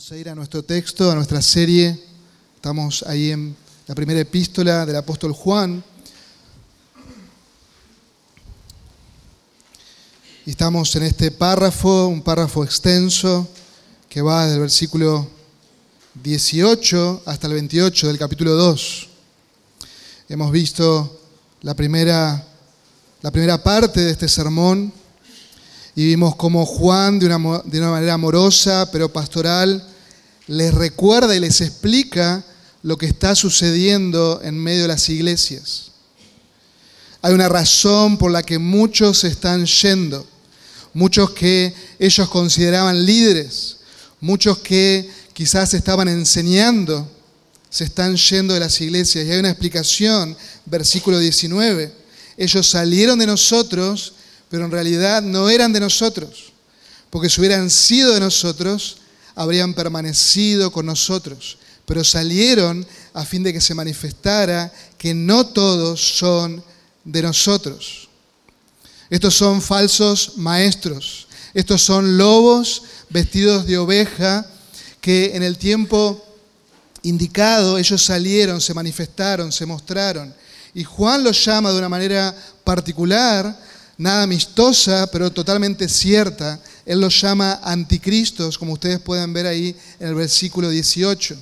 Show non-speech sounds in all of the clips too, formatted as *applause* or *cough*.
Vamos a ir a nuestro texto, a nuestra serie. Estamos ahí en la primera epístola del apóstol Juan. Y estamos en este párrafo, un párrafo extenso que va desde el versículo 18 hasta el 28 del capítulo 2. Hemos visto la primera, la primera parte de este sermón y vimos cómo Juan, de una, de una manera amorosa pero pastoral, les recuerda y les explica lo que está sucediendo en medio de las iglesias. Hay una razón por la que muchos están yendo, muchos que ellos consideraban líderes, muchos que quizás estaban enseñando, se están yendo de las iglesias. Y hay una explicación, versículo 19. Ellos salieron de nosotros pero en realidad no eran de nosotros, porque si hubieran sido de nosotros, habrían permanecido con nosotros, pero salieron a fin de que se manifestara que no todos son de nosotros. Estos son falsos maestros, estos son lobos vestidos de oveja que en el tiempo indicado ellos salieron, se manifestaron, se mostraron. Y Juan los llama de una manera particular nada amistosa, pero totalmente cierta. Él los llama anticristos, como ustedes pueden ver ahí en el versículo 18.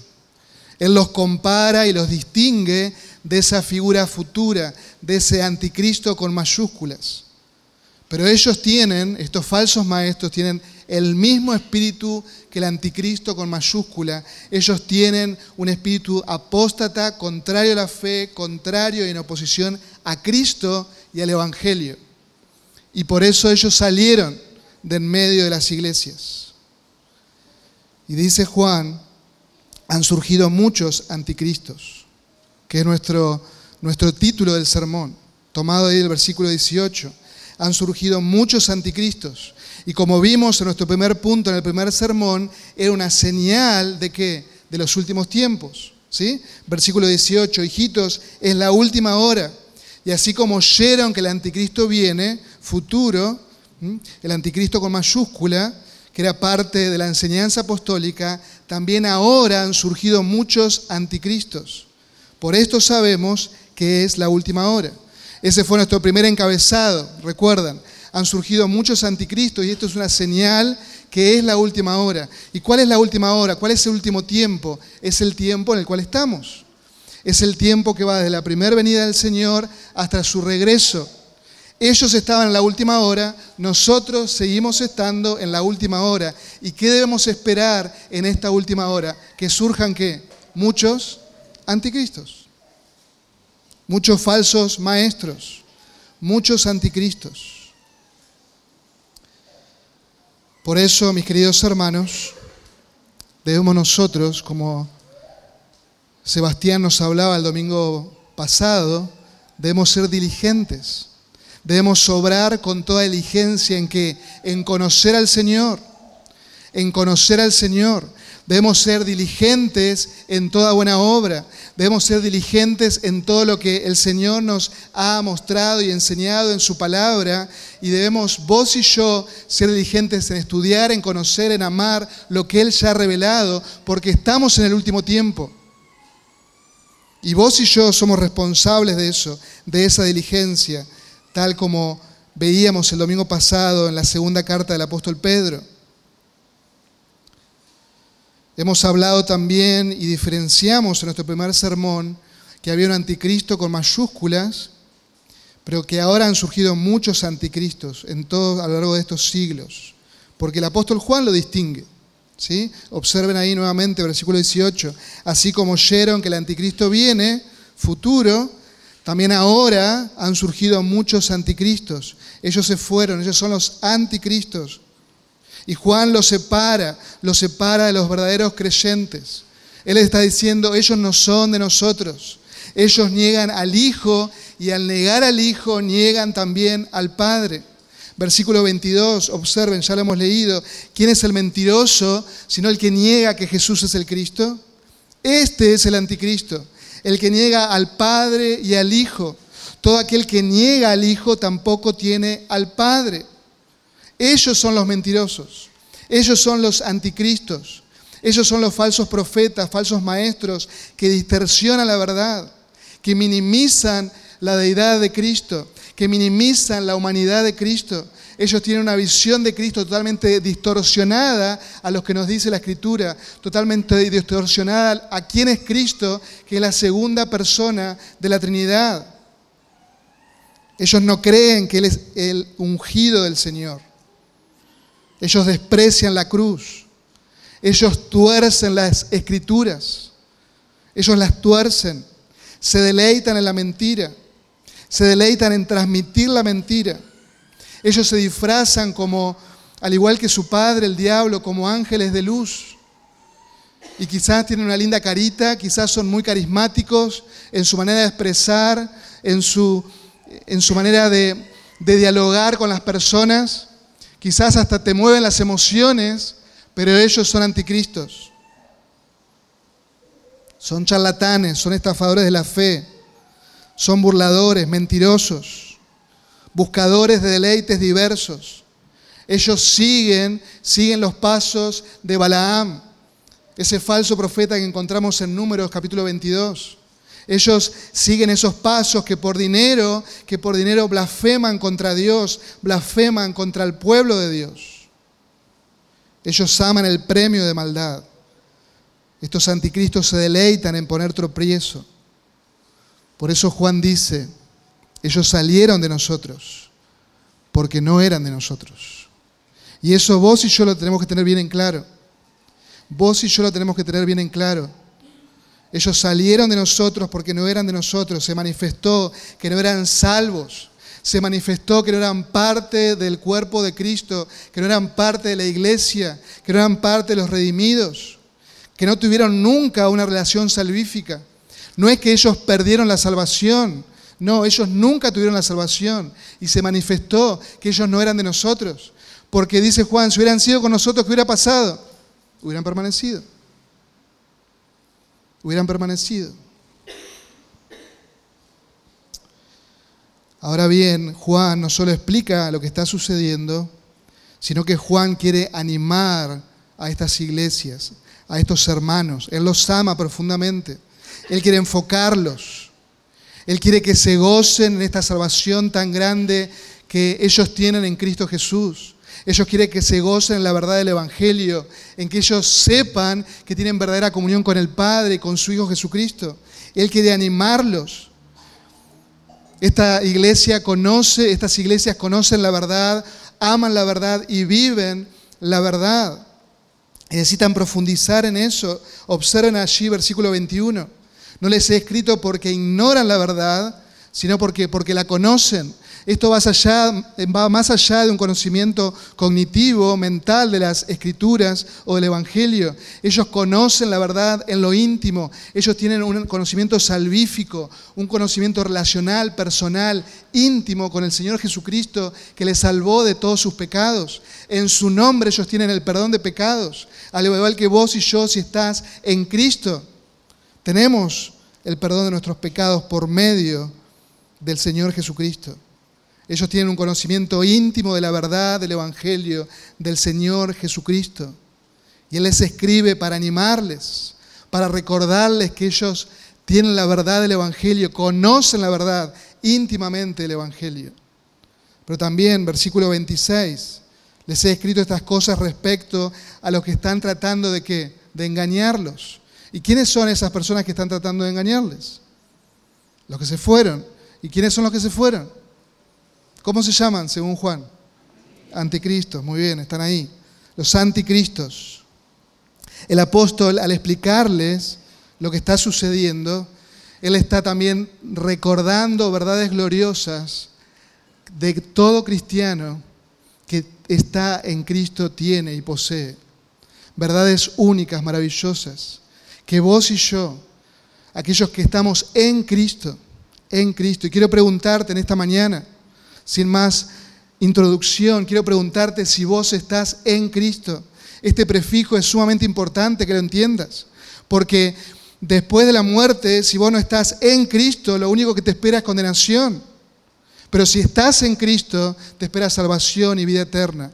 Él los compara y los distingue de esa figura futura, de ese anticristo con mayúsculas. Pero ellos tienen, estos falsos maestros, tienen el mismo espíritu que el anticristo con mayúscula. Ellos tienen un espíritu apóstata, contrario a la fe, contrario y en oposición a Cristo y al Evangelio. Y por eso ellos salieron de en medio de las iglesias. Y dice Juan, han surgido muchos anticristos, que es nuestro, nuestro título del sermón, tomado ahí del versículo 18. Han surgido muchos anticristos. Y como vimos en nuestro primer punto, en el primer sermón, era una señal de que de los últimos tiempos. ¿sí? Versículo 18, hijitos, es la última hora. Y así como oyeron que el anticristo viene, futuro, el anticristo con mayúscula, que era parte de la enseñanza apostólica, también ahora han surgido muchos anticristos. Por esto sabemos que es la última hora. Ese fue nuestro primer encabezado, recuerdan. Han surgido muchos anticristos y esto es una señal que es la última hora. ¿Y cuál es la última hora? ¿Cuál es el último tiempo? Es el tiempo en el cual estamos. Es el tiempo que va desde la primera venida del Señor hasta su regreso. Ellos estaban en la última hora, nosotros seguimos estando en la última hora. ¿Y qué debemos esperar en esta última hora? Que surjan qué? Muchos anticristos, muchos falsos maestros, muchos anticristos. Por eso, mis queridos hermanos, debemos nosotros, como Sebastián nos hablaba el domingo pasado, debemos ser diligentes, debemos sobrar con toda diligencia en que en conocer al Señor, en conocer al Señor. Debemos ser diligentes en toda buena obra. Debemos ser diligentes en todo lo que el Señor nos ha mostrado y enseñado en su palabra. Y debemos vos y yo ser diligentes en estudiar, en conocer, en amar lo que Él ya ha revelado, porque estamos en el último tiempo. Y vos y yo somos responsables de eso, de esa diligencia, tal como veíamos el domingo pasado en la segunda carta del apóstol Pedro. Hemos hablado también y diferenciamos en nuestro primer sermón que había un anticristo con mayúsculas, pero que ahora han surgido muchos anticristos en todo, a lo largo de estos siglos, porque el apóstol Juan lo distingue. ¿Sí? Observen ahí nuevamente versículo 18. Así como oyeron que el anticristo viene, futuro, también ahora han surgido muchos anticristos. Ellos se fueron, ellos son los anticristos. Y Juan los separa, los separa de los verdaderos creyentes. Él está diciendo, ellos no son de nosotros. Ellos niegan al Hijo y al negar al Hijo niegan también al Padre. Versículo 22, observen, ya lo hemos leído. ¿Quién es el mentiroso sino el que niega que Jesús es el Cristo? Este es el anticristo, el que niega al Padre y al Hijo. Todo aquel que niega al Hijo tampoco tiene al Padre. Ellos son los mentirosos, ellos son los anticristos. Ellos son los falsos profetas, falsos maestros que distorsionan la verdad, que minimizan la deidad de Cristo, que minimizan la humanidad de Cristo. Ellos tienen una visión de Cristo totalmente distorsionada a lo que nos dice la Escritura, totalmente distorsionada a quién es Cristo, que es la segunda persona de la Trinidad. Ellos no creen que Él es el ungido del Señor. Ellos desprecian la cruz. Ellos tuercen las escrituras. Ellos las tuercen. Se deleitan en la mentira. Se deleitan en transmitir la mentira. Ellos se disfrazan como, al igual que su padre, el diablo, como ángeles de luz. Y quizás tienen una linda carita, quizás son muy carismáticos en su manera de expresar, en su, en su manera de, de dialogar con las personas. Quizás hasta te mueven las emociones, pero ellos son anticristos. Son charlatanes, son estafadores de la fe, son burladores, mentirosos, buscadores de deleites diversos. Ellos siguen, siguen los pasos de Balaam, ese falso profeta que encontramos en Números capítulo 22. Ellos siguen esos pasos que por dinero, que por dinero blasfeman contra Dios, blasfeman contra el pueblo de Dios. Ellos aman el premio de maldad. Estos anticristos se deleitan en poner tropiezo. Por eso Juan dice, ellos salieron de nosotros porque no eran de nosotros. Y eso vos y yo lo tenemos que tener bien en claro. Vos y yo lo tenemos que tener bien en claro. Ellos salieron de nosotros porque no eran de nosotros. Se manifestó que no eran salvos. Se manifestó que no eran parte del cuerpo de Cristo, que no eran parte de la iglesia, que no eran parte de los redimidos, que no tuvieron nunca una relación salvífica. No es que ellos perdieron la salvación, no, ellos nunca tuvieron la salvación y se manifestó que ellos no eran de nosotros. Porque dice Juan, si hubieran sido con nosotros, ¿qué hubiera pasado? Hubieran permanecido hubieran permanecido. Ahora bien, Juan no solo explica lo que está sucediendo, sino que Juan quiere animar a estas iglesias, a estos hermanos. Él los ama profundamente. Él quiere enfocarlos. Él quiere que se gocen en esta salvación tan grande que ellos tienen en Cristo Jesús. Ellos quieren que se gocen en la verdad del Evangelio, en que ellos sepan que tienen verdadera comunión con el Padre y con su Hijo Jesucristo. Él quiere animarlos. Esta iglesia conoce, estas iglesias conocen la verdad, aman la verdad y viven la verdad. Necesitan profundizar en eso. Observen allí versículo 21. No les he escrito porque ignoran la verdad, sino porque, porque la conocen. Esto va, más allá de un conocimiento cognitivo, mental de las escrituras o del Evangelio. Ellos conocen la verdad en lo íntimo. Ellos tienen un conocimiento salvífico, un conocimiento relacional, personal, íntimo con el Señor Jesucristo que les salvó de todos sus pecados. En su nombre ellos tienen el perdón de pecados. Al igual que vos y yo, si estás en Cristo, tenemos el perdón de nuestros pecados por medio del Señor Jesucristo. Ellos tienen un conocimiento íntimo de la verdad del Evangelio del Señor Jesucristo. Y Él les escribe para animarles, para recordarles que ellos tienen la verdad del Evangelio, conocen la verdad íntimamente del Evangelio. Pero también, versículo 26, les he escrito estas cosas respecto a los que están tratando de? De engañarlos. ¿Y quiénes son esas personas que están tratando de engañarles? Los que se fueron. ¿Y quiénes son los que se fueron? ¿Cómo se llaman según Juan? Anticristos, muy bien, están ahí. Los anticristos. El apóstol, al explicarles lo que está sucediendo, él está también recordando verdades gloriosas de todo cristiano que está en Cristo tiene y posee. Verdades únicas, maravillosas, que vos y yo, aquellos que estamos en Cristo, en Cristo, y quiero preguntarte en esta mañana, sin más introducción, quiero preguntarte si vos estás en Cristo. Este prefijo es sumamente importante que lo entiendas, porque después de la muerte, si vos no estás en Cristo, lo único que te espera es condenación. Pero si estás en Cristo, te espera salvación y vida eterna.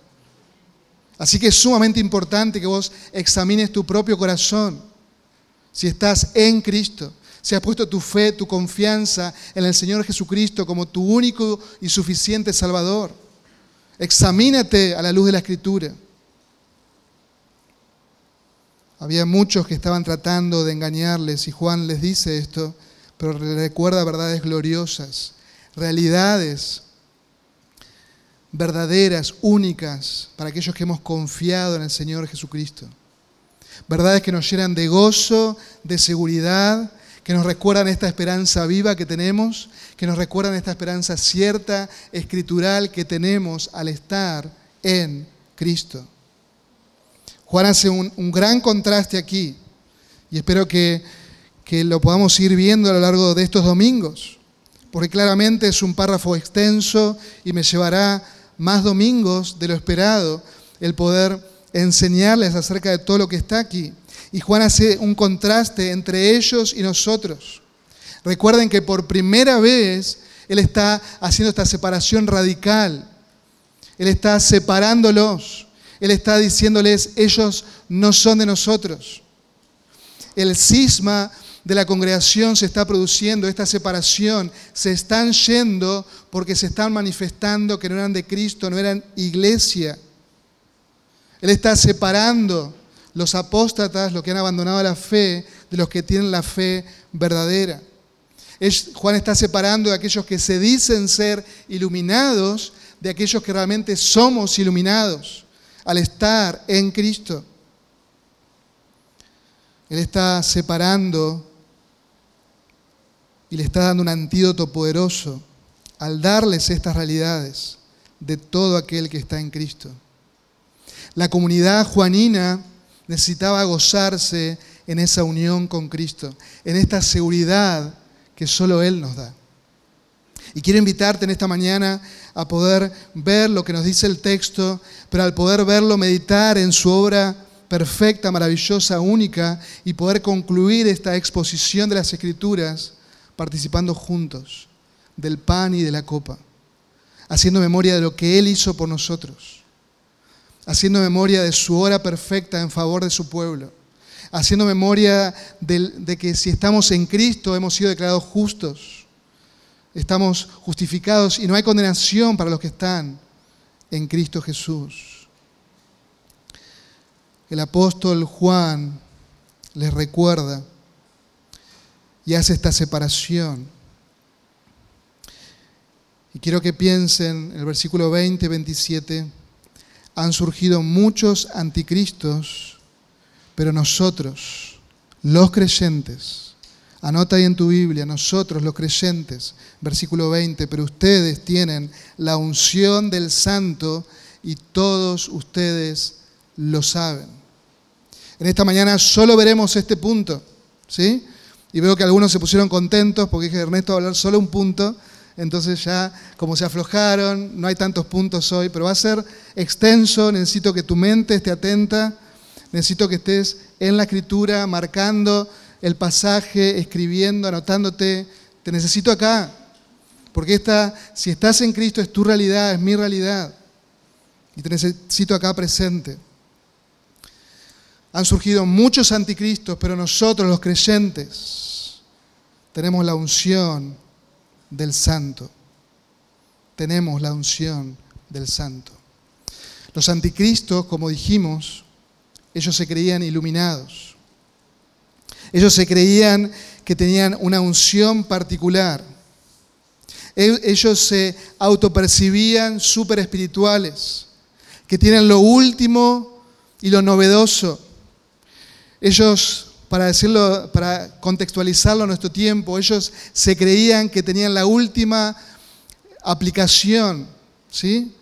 Así que es sumamente importante que vos examines tu propio corazón, si estás en Cristo, si has puesto tu fe, tu confianza en el Señor Jesucristo como tu único y suficiente Salvador. Examínate a la luz de la Escritura. Había muchos que estaban tratando de engañarles y Juan les dice esto, pero recuerda verdades gloriosas, realidades verdaderas, únicas, para aquellos que hemos confiado en el Señor Jesucristo. Verdades que nos llenan de gozo, de seguridad, que nos recuerdan esta esperanza viva que tenemos, que nos recuerdan esta esperanza cierta, escritural que tenemos al estar en Cristo. Juan hace un, gran contraste aquí y espero que, que lo podamos ir viendo a lo largo de estos domingos, porque claramente es un párrafo extenso y me llevará más domingos de lo esperado el poder enseñarles acerca de todo lo que está aquí. Y Juan hace un contraste entre ellos y nosotros. Recuerden que por primera vez Él está haciendo esta separación radical. Él está separándolos. Él está diciéndoles, ellos no son de nosotros. El cisma de la congregación se está produciendo, esta separación, se están yendo porque se están manifestando que no eran de Cristo, no eran iglesia. Él está separando los apóstatas, los que han abandonado la fe, de los que tienen la fe verdadera. Juan está separando de aquellos que se dicen ser iluminados de aquellos que realmente somos iluminados al estar en Cristo. Él está separando y le está dando un antídoto poderoso al darles estas realidades de todo aquel que está en Cristo. La comunidad juanina necesitaba gozarse en esa unión con Cristo, en esta seguridad que solo Él nos da. Y quiero invitarte en esta mañana a poder ver lo que nos dice el texto, pero al poder verlo, meditar en su obra perfecta, maravillosa, única, y poder concluir esta exposición de las Escrituras participando juntos del pan y de la copa, haciendo memoria de lo que Él hizo por nosotros, haciendo memoria de su hora perfecta en favor de su pueblo, haciendo memoria de, que si estamos en Cristo hemos sido declarados justos, estamos justificados y no hay condenación para los que están en Cristo Jesús. El apóstol Juan les recuerda y hace esta separación. Y quiero que piensen, en el versículo 20, 27, han surgido muchos anticristos, pero nosotros, los creyentes, anota ahí en tu Biblia, nosotros los creyentes, versículo 20, pero ustedes tienen la unción del santo y todos ustedes lo saben. En esta mañana solo veremos este punto, ¿sí? Y veo que algunos se pusieron contentos porque dije, Ernesto va a hablar solo un punto. Entonces ya, como se aflojaron, no hay tantos puntos hoy, pero va a ser extenso. Necesito que tu mente esté atenta. Necesito que estés en la escritura, marcando el pasaje, escribiendo, anotándote. Te necesito acá. Porque esta, si estás en Cristo, es tu realidad, es mi realidad. Y te necesito acá presente. Han surgido muchos anticristos, pero nosotros los creyentes tenemos la unción del santo. Tenemos la unción del santo. Los anticristos, como dijimos, ellos se creían iluminados. Ellos se creían que tenían una unción particular. E-, ellos se autopercibían súper espirituales, que tienen lo último y lo novedoso ellos, para decirlo, para contextualizarlo a nuestro tiempo, ellos se creían que tenían la última aplicación, ¿sí?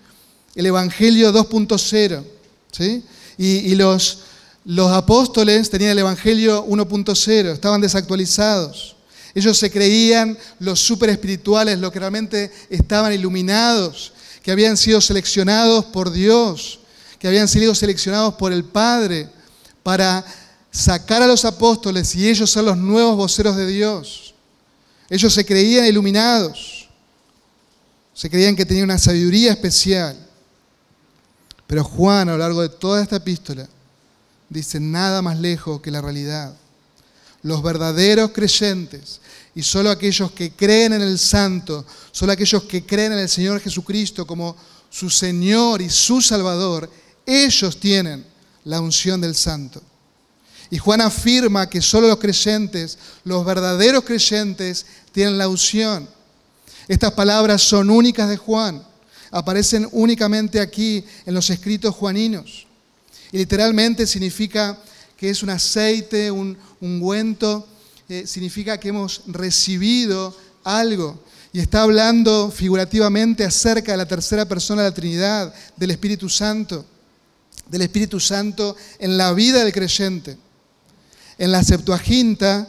El Evangelio 2.0, ¿sí? Y, los, los apóstoles tenían el Evangelio 1.0, estaban desactualizados. Ellos se creían los super espirituales, los que realmente estaban iluminados, que habían sido seleccionados por Dios, que habían sido seleccionados por el Padre para sacar a los apóstoles y ellos ser los nuevos voceros de Dios. Ellos se creían iluminados, se creían que tenían una sabiduría especial. Pero Juan a lo largo de toda esta epístola dice nada más lejos que la realidad. Los verdaderos creyentes y solo aquellos que creen en el Santo, solo aquellos que creen en el Señor Jesucristo como su Señor y su Salvador, ellos tienen la unción del Santo. Y Juan afirma que solo los creyentes, los verdaderos creyentes, tienen la unción. Estas palabras son únicas de Juan, aparecen únicamente aquí en los escritos juaninos. Y literalmente significa que es un aceite, un ungüento, eh, significa que hemos recibido algo. Y está hablando figurativamente acerca de la tercera persona de la Trinidad, del Espíritu Santo, del Espíritu Santo en la vida del creyente. En la Septuaginta,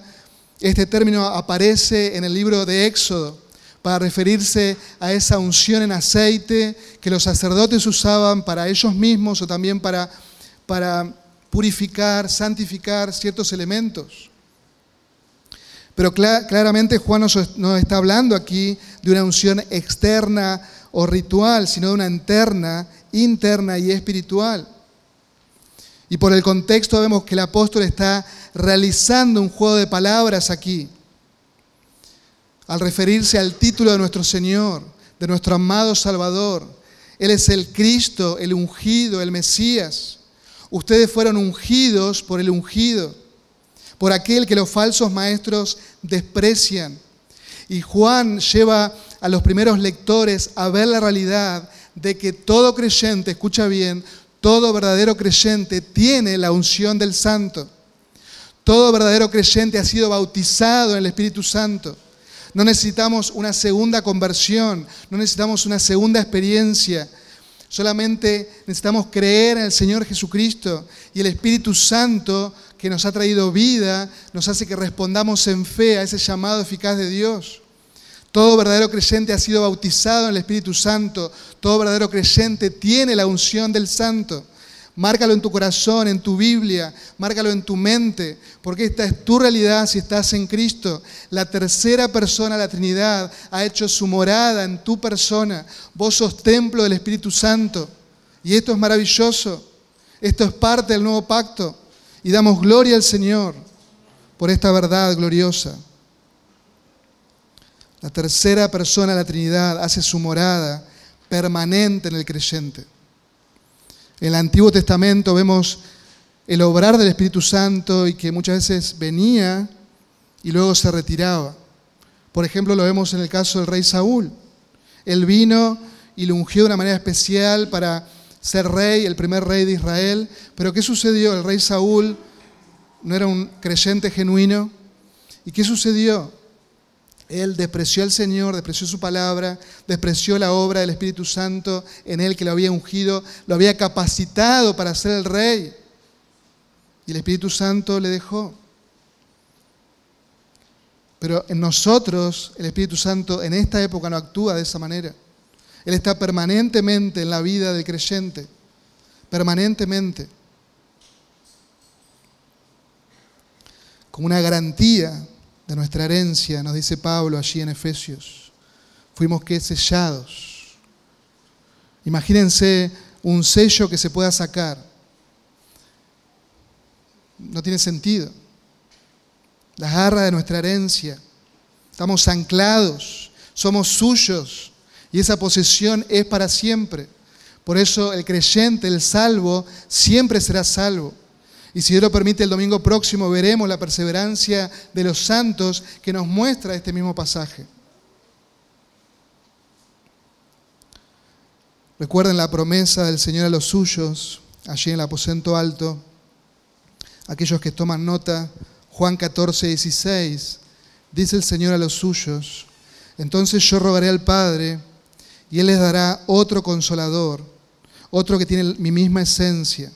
este término aparece en el libro de Éxodo para referirse a esa unción en aceite que los sacerdotes usaban para ellos mismos o también para purificar, santificar ciertos elementos. Pero claramente Juan no está hablando aquí de una unción externa o ritual, sino de una interna, interna y espiritual. Y por el contexto vemos que el apóstol está realizando un juego de palabras aquí, al referirse al título de nuestro Señor, de nuestro amado Salvador. Él es el Cristo, el ungido, el Mesías. Ustedes fueron ungidos por el ungido, por aquel que los falsos maestros desprecian. Y Juan lleva a los primeros lectores a ver la realidad de que todo creyente, escucha bien, todo verdadero creyente tiene la unción del santo. Todo verdadero creyente ha sido bautizado en el Espíritu Santo. No necesitamos una segunda conversión, no necesitamos una segunda experiencia. Solamente necesitamos creer en el Señor Jesucristo y el Espíritu Santo que nos ha traído vida nos hace que respondamos en fe a ese llamado eficaz de Dios. Todo verdadero creyente ha sido bautizado en el Espíritu Santo. Todo verdadero creyente tiene la unción del Santo. Márcalo en tu corazón, en tu Biblia, márcalo en tu mente, porque esta es tu realidad si estás en Cristo. La tercera persona, la Trinidad, ha hecho su morada en tu persona. Vos sos templo del Espíritu Santo. Y esto es maravilloso. Esto es parte del nuevo pacto. Y damos gloria al Señor por esta verdad gloriosa. La tercera persona, la Trinidad, hace su morada permanente en el creyente. En el Antiguo Testamento vemos el obrar del Espíritu Santo y que muchas veces venía y luego se retiraba. Por ejemplo, lo vemos en el caso del rey Saúl. Él vino y lo ungió de una manera especial para ser rey, el primer rey de Israel. Pero ¿qué sucedió? El rey Saúl no era un creyente genuino. ¿Y qué sucedió? Él despreció al Señor, despreció su palabra, despreció la obra del Espíritu Santo en él que lo había ungido, lo había capacitado para ser el rey. Y el Espíritu Santo le dejó. Pero en nosotros el Espíritu Santo en esta época no actúa de esa manera. Él está permanentemente en la vida del creyente, permanentemente, como una garantía de nuestra herencia, nos dice Pablo allí en Efesios. Fuimos que sellados. Imagínense un sello que se pueda sacar. No tiene sentido. La garra de nuestra herencia. Estamos anclados, somos suyos y esa posesión es para siempre. Por eso el creyente, el salvo, siempre será salvo. Y si Dios lo permite, el domingo próximo veremos la perseverancia de los santos que nos muestra este mismo pasaje. Recuerden la promesa del Señor a los suyos, allí en el aposento alto. Aquellos que toman nota, Juan 14, 16, dice el Señor a los suyos, entonces yo rogaré al Padre y Él les dará otro consolador, otro que tiene mi misma esencia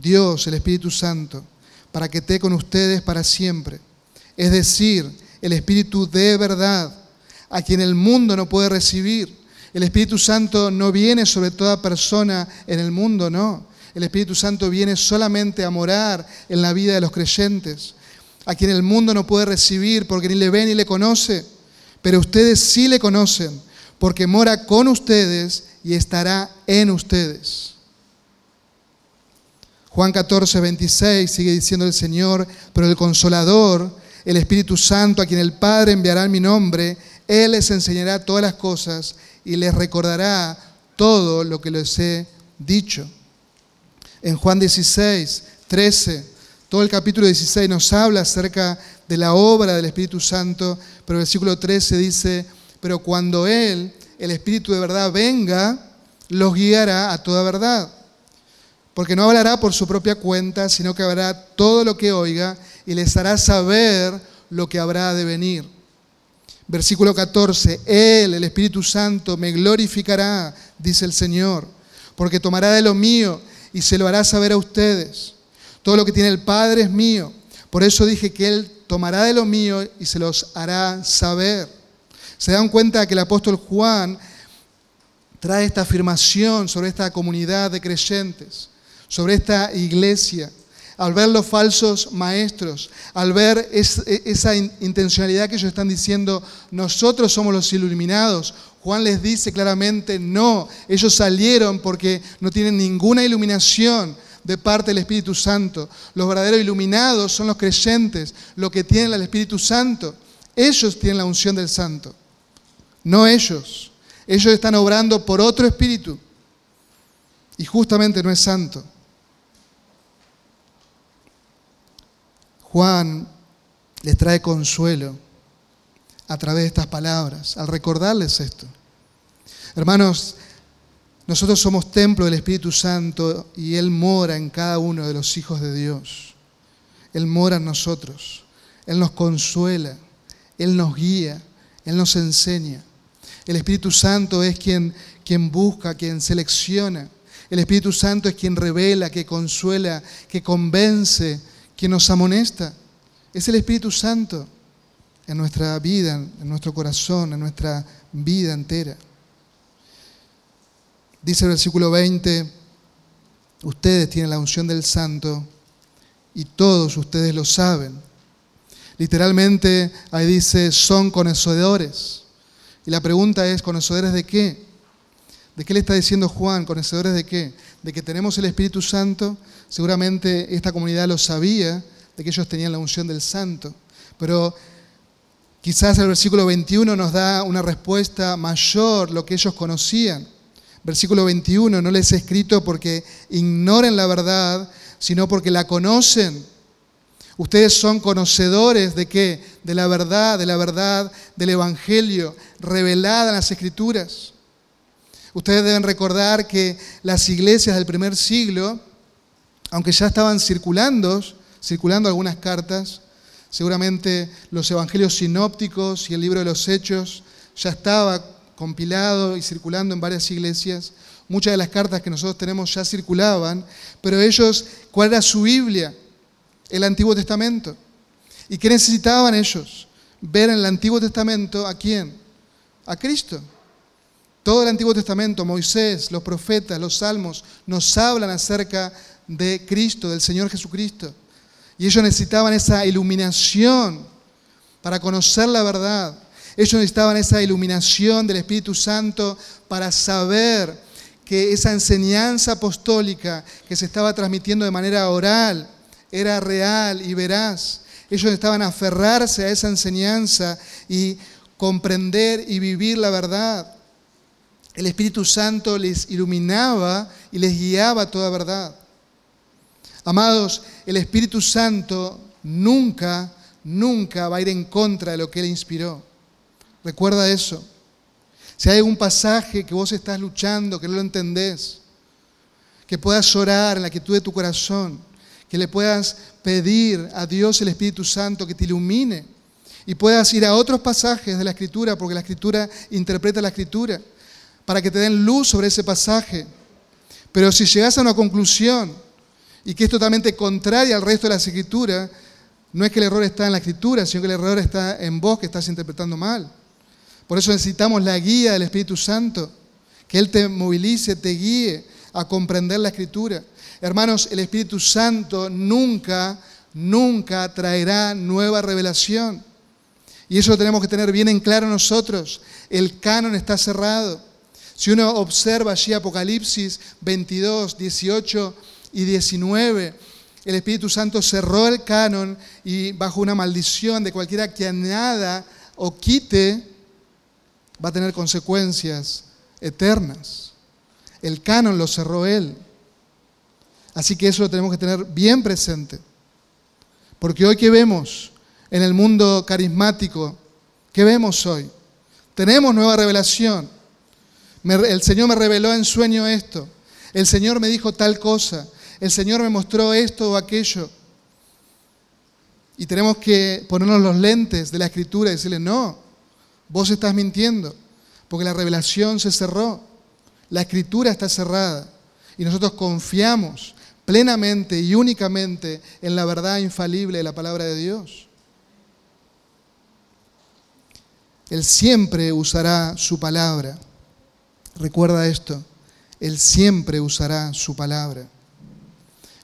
Dios, el Espíritu Santo, para que esté con ustedes para siempre. Es decir, el Espíritu de verdad, a quien el mundo no puede recibir. El Espíritu Santo no viene sobre toda persona en el mundo, no. El Espíritu Santo viene solamente a morar en la vida de los creyentes, a quien el mundo no puede recibir porque ni le ve ni le conoce, pero ustedes sí le conocen, porque mora con ustedes y estará en ustedes. Juan 14, 26 sigue diciendo el Señor, pero el consolador, el Espíritu Santo, a quien el Padre enviará en mi nombre, Él les enseñará todas las cosas y les recordará todo lo que les he dicho. En Juan 16, 13, todo el capítulo 16 nos habla acerca de la obra del Espíritu Santo, pero el versículo 13 dice, pero cuando Él, el Espíritu de verdad, venga, los guiará a toda verdad porque no hablará por su propia cuenta, sino que hablará todo lo que oiga y les hará saber lo que habrá de venir. Versículo 14, Él, el Espíritu Santo, me glorificará, dice el Señor, porque tomará de lo mío y se lo hará saber a ustedes. Todo lo que tiene el Padre es mío. Por eso dije que Él tomará de lo mío y se los hará saber. Se dan cuenta que el apóstol Juan trae esta afirmación sobre esta comunidad de creyentes sobre esta iglesia, al ver los falsos maestros, al ver e, esa intencionalidad que ellos están diciendo, nosotros somos los iluminados. Juan les dice claramente, no, ellos salieron porque no tienen ninguna iluminación de parte del Espíritu Santo. Los verdaderos iluminados son los creyentes, los que tienen el Espíritu Santo. Ellos tienen la unción del Santo, no ellos. Ellos están obrando por otro espíritu y justamente no es santo. Juan les trae consuelo a través de estas palabras, al recordarles esto. Hermanos, nosotros somos templo del Espíritu Santo y Él mora en cada uno de los hijos de Dios. Él mora en nosotros. Él nos consuela. Él nos guía. Él nos enseña. El Espíritu Santo es quien, quien busca, quien selecciona. El Espíritu Santo es quien revela, que consuela, que convence, quien nos amonesta. Es el Espíritu Santo en nuestra vida, en nuestro corazón, en nuestra vida entera. Dice el versículo 20, ustedes tienen la unción del Santo y todos ustedes lo saben. Literalmente ahí dice, son conocedores. Y la pregunta es, ¿conocedores de qué? ¿De qué le está diciendo Juan? ¿Conocedores de qué? De que tenemos el Espíritu Santo. Seguramente esta comunidad lo sabía, de que ellos tenían la unción del Santo. Pero quizás el versículo 21 nos da una respuesta mayor, lo que ellos conocían. Versículo 21, no les he escrito porque ignoren la verdad, sino porque la conocen. Ustedes son conocedores de qué? De la verdad, de la verdad del Evangelio revelada en las Escrituras. Ustedes deben recordar que las iglesias del primer siglo, aunque ya estaban circulando, circulando algunas cartas, seguramente los evangelios sinópticos y el libro de los hechos ya estaba compilado y circulando en varias iglesias. Muchas de las cartas que nosotros tenemos ya circulaban, pero ellos, ¿cuál era su Biblia? El Antiguo Testamento. ¿Y qué necesitaban ellos? Ver en el Antiguo Testamento a quién? A Cristo. Todo el Antiguo Testamento, Moisés, los profetas, los salmos, nos hablan acerca de Cristo, del Señor Jesucristo. Y ellos necesitaban esa iluminación para conocer la verdad. Ellos necesitaban esa iluminación del Espíritu Santo para saber que esa enseñanza apostólica que se estaba transmitiendo de manera oral era real y veraz. Ellos necesitaban aferrarse a esa enseñanza y comprender y vivir la verdad el Espíritu Santo les iluminaba y les guiaba toda verdad. Amados, el Espíritu Santo nunca, nunca va a ir en contra de lo que Él inspiró. Recuerda eso. Si hay algún pasaje que vos estás luchando, que no lo entendés, que puedas orar en la quietud de tu corazón, que le puedas pedir a Dios el Espíritu Santo que te ilumine y puedas ir a otros pasajes de la Escritura, porque la Escritura interpreta la Escritura para que te den luz sobre ese pasaje. Pero si llegas a una conclusión y que es totalmente contraria al resto de la escritura, no es que el error está en la escritura, sino que el error está en vos que estás interpretando mal. Por eso necesitamos la guía del Espíritu Santo, que Él te movilice, te guíe a comprender la escritura. Hermanos, el Espíritu Santo nunca, nunca traerá nueva revelación. Y eso lo tenemos que tener bien en claro nosotros. El canon está cerrado. Si uno observa allí Apocalipsis 22, 18 y 19, el Espíritu Santo cerró el canon y bajo una maldición de cualquiera que añada o quite, va a tener consecuencias eternas. El canon lo cerró Él. Así que eso lo tenemos que tener bien presente. Porque hoy que vemos en el mundo carismático, ¿qué vemos hoy? Tenemos nueva revelación. El Señor me reveló en sueño esto. El Señor me dijo tal cosa. El Señor me mostró esto o aquello. Y tenemos que ponernos los lentes de la escritura y decirle, no, vos estás mintiendo, porque la revelación se cerró, la escritura está cerrada. Y nosotros confiamos plenamente y únicamente en la verdad infalible de la palabra de Dios. Él siempre usará su palabra. Recuerda esto, Él siempre usará su palabra.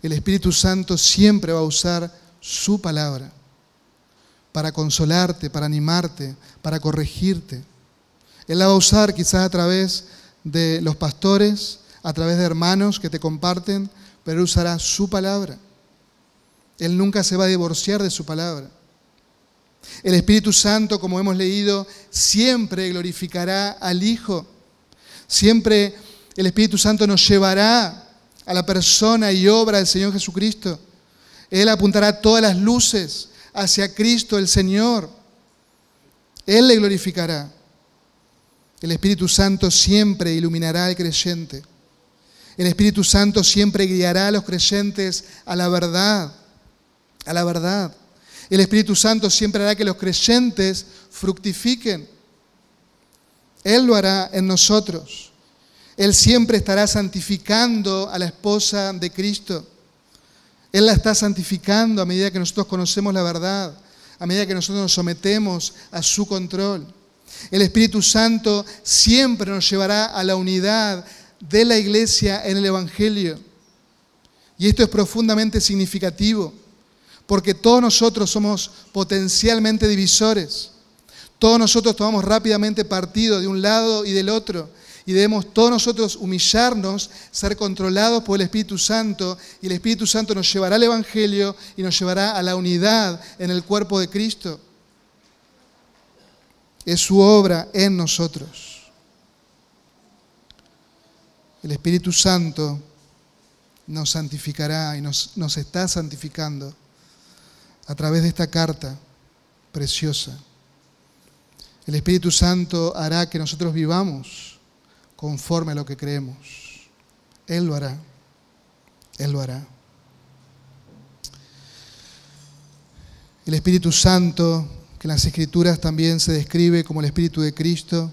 El Espíritu Santo siempre va a usar su palabra para consolarte, para animarte, para corregirte. Él la va a usar quizás a través de los pastores, a través de hermanos que te comparten, pero Él usará su palabra. Él nunca se va a divorciar de su palabra. El Espíritu Santo, como hemos leído, siempre glorificará al Hijo. Siempre el Espíritu Santo nos llevará a la persona y obra del Señor Jesucristo. Él apuntará todas las luces hacia Cristo el Señor. Él le glorificará. El Espíritu Santo siempre iluminará al creyente. El Espíritu Santo siempre guiará a los creyentes a la verdad, a la verdad. El Espíritu Santo siempre hará que los creyentes fructifiquen. Él lo hará en nosotros. Él siempre estará santificando a la esposa de Cristo. Él la está santificando a medida que nosotros conocemos la verdad, a medida que nosotros nos sometemos a su control. El Espíritu Santo siempre nos llevará a la unidad, de la iglesia en el Evangelio. Y esto es profundamente significativo, porque todos nosotros somos potencialmente divisores. Todos nosotros tomamos rápidamente partido de un lado y del otro. Y debemos todos nosotros humillarnos, ser controlados por el Espíritu Santo. Y el Espíritu Santo nos llevará al Evangelio y nos llevará a la unidad en el cuerpo de Cristo. Es su obra en nosotros. El Espíritu Santo nos santificará y nos, está santificando a través de esta carta preciosa. El Espíritu Santo hará que nosotros vivamos conforme a lo que creemos. Él lo hará. Él lo hará. El Espíritu Santo, que en las Escrituras también se describe como el Espíritu de Cristo,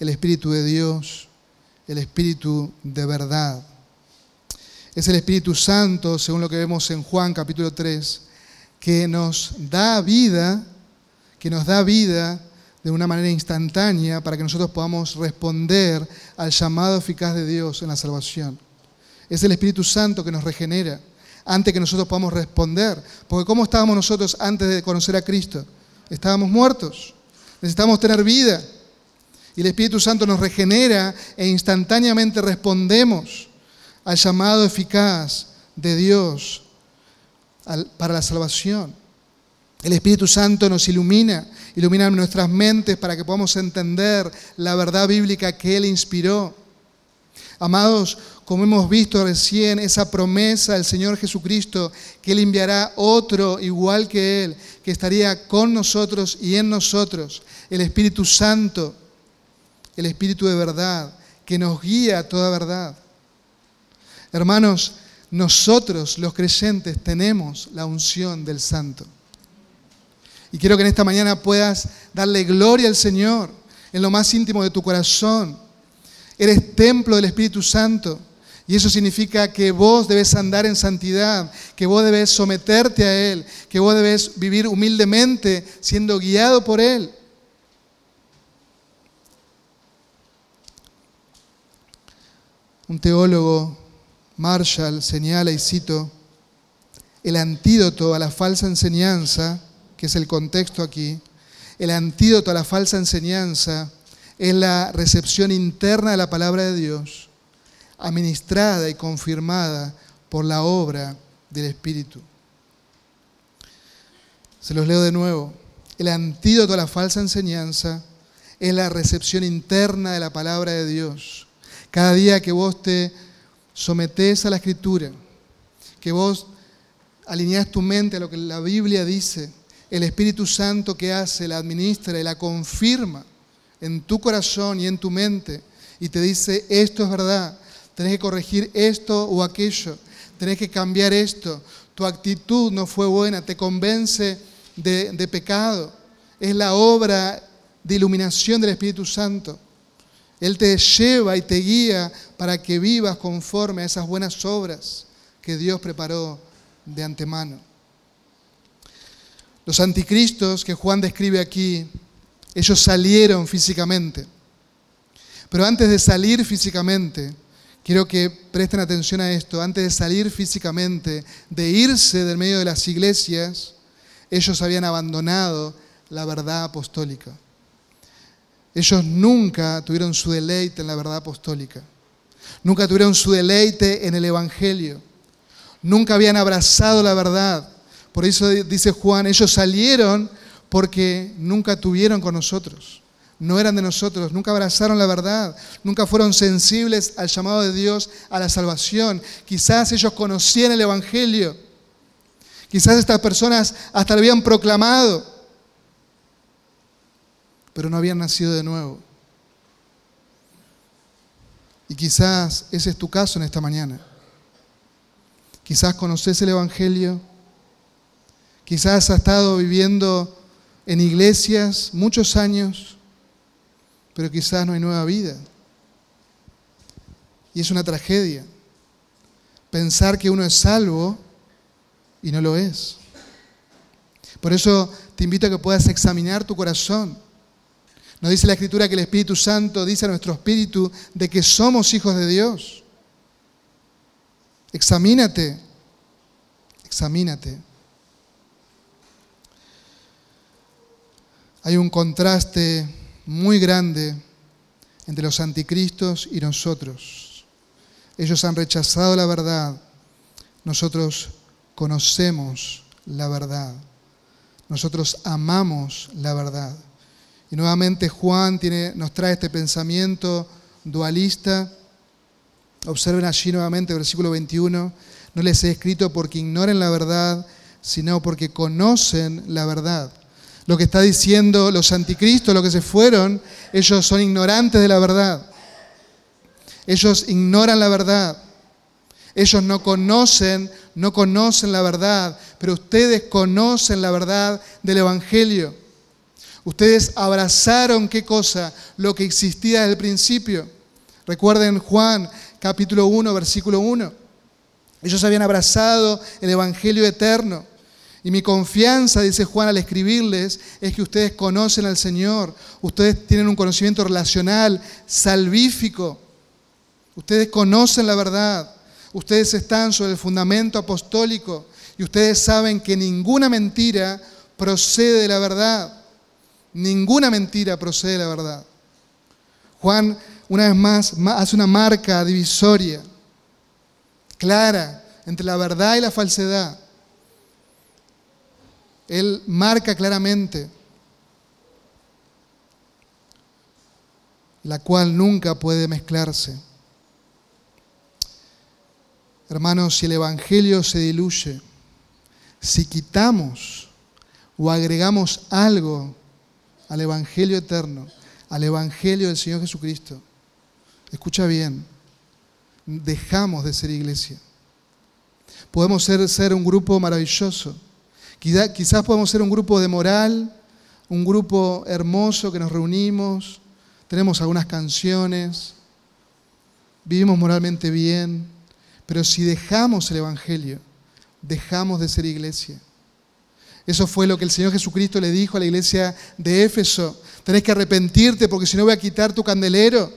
el Espíritu de Dios, el Espíritu de verdad. Es el Espíritu Santo, según lo que vemos en Juan capítulo 3, que nos da vida, que nos da vida de una manera instantánea para que nosotros podamos responder al llamado eficaz de Dios en la salvación. Es el Espíritu Santo que nos regenera antes que nosotros podamos responder. Porque ¿cómo estábamos nosotros antes de conocer a Cristo? Estábamos muertos. Necesitamos tener vida. Y el Espíritu Santo nos regenera e instantáneamente respondemos al llamado eficaz de Dios para la salvación. El Espíritu Santo nos ilumina, ilumina nuestras mentes para que podamos entender la verdad bíblica que Él inspiró. Amados, como hemos visto recién, esa promesa del Señor Jesucristo, que Él enviará otro igual que Él, que estaría con nosotros y en nosotros, el Espíritu Santo, el Espíritu de verdad, que nos guía a toda verdad. Hermanos, nosotros los creyentes tenemos la unción del Santo. Y quiero que en esta mañana puedas darle gloria al Señor en lo más íntimo de tu corazón. Eres templo del Espíritu Santo. Y eso significa que vos debes andar en santidad, que vos debes someterte a Él, que vos debes vivir humildemente siendo guiado por Él. Un teólogo, Marshall, señala y cito, el antídoto a la falsa enseñanza, que es el contexto aquí, el antídoto a la falsa enseñanza es la recepción interna de la palabra de Dios, administrada y confirmada por la obra del Espíritu. Se los leo de nuevo. El antídoto a la falsa enseñanza es la recepción interna de la palabra de Dios. Cada día que vos te sometés a la escritura, que vos alineás tu mente a lo que la Biblia dice, el Espíritu Santo que hace, la administra y la confirma en tu corazón y en tu mente y te dice, esto es verdad, tenés que corregir esto o aquello, tenés que cambiar esto, tu actitud no fue buena, te convence de, de pecado. Es la obra de iluminación del Espíritu Santo. Él te lleva y te guía para que vivas conforme a esas buenas obras que Dios preparó de antemano. Los anticristos que Juan describe aquí, ellos salieron físicamente. Pero antes de salir físicamente, quiero que presten atención a esto, antes de salir físicamente, de irse del medio de las iglesias, ellos habían abandonado la verdad apostólica. Ellos nunca tuvieron su deleite en la verdad apostólica. Nunca tuvieron su deleite en el Evangelio. Nunca habían abrazado la verdad. Por eso dice Juan, ellos salieron porque nunca tuvieron con nosotros. No eran de nosotros, nunca abrazaron la verdad, nunca fueron sensibles al llamado de Dios a la salvación. Quizás ellos conocían el Evangelio. Quizás estas personas hasta lo habían proclamado, pero no habían nacido de nuevo. Y quizás ese es tu caso en esta mañana. Quizás conoces el Evangelio, quizás has estado viviendo en iglesias muchos años, pero quizás no hay nueva vida. Y es una tragedia pensar que uno es salvo y no lo es. Por eso te invito a que puedas examinar tu corazón nos dice la Escritura que el Espíritu Santo dice a nuestro espíritu de que somos hijos de Dios. Examínate, examínate. Hay un contraste muy grande entre los anticristos y nosotros. Ellos han rechazado la verdad, nosotros conocemos la verdad, nosotros amamos la verdad. Y nuevamente Juan tiene, nos trae este pensamiento dualista. Observen allí nuevamente versículo 21. No les he escrito porque ignoren la verdad, sino porque conocen la verdad. Lo que está diciendo los anticristos, los que se fueron, ellos son ignorantes de la verdad. Ellos ignoran la verdad. Ellos no conocen, no conocen la verdad, pero ustedes conocen la verdad del Evangelio. Ustedes abrazaron qué cosa? Lo que existía desde el principio. Recuerden Juan capítulo 1, versículo 1. Ellos habían abrazado el Evangelio eterno. Y mi confianza, dice Juan al escribirles, es que ustedes conocen al Señor. Ustedes tienen un conocimiento relacional, salvífico. Ustedes conocen la verdad. Ustedes están sobre el fundamento apostólico. Y ustedes saben que ninguna mentira procede de la verdad. Ninguna mentira procede de la verdad. Juan, una vez más, hace una marca divisoria, clara, entre la verdad y la falsedad. Él marca claramente, la cual nunca puede mezclarse. Hermanos, si el Evangelio se diluye, si quitamos o agregamos algo al Evangelio eterno, al Evangelio del Señor Jesucristo, escucha bien, dejamos de ser iglesia. Podemos ser, un grupo maravilloso. Quizás, podemos ser un grupo de moral, un grupo hermoso que nos reunimos, tenemos algunas canciones, vivimos moralmente bien, pero si dejamos el Evangelio, dejamos de ser iglesia. Eso fue lo que el Señor Jesucristo le dijo a la iglesia de Éfeso. Tenés que arrepentirte porque si no voy a quitar tu candelero.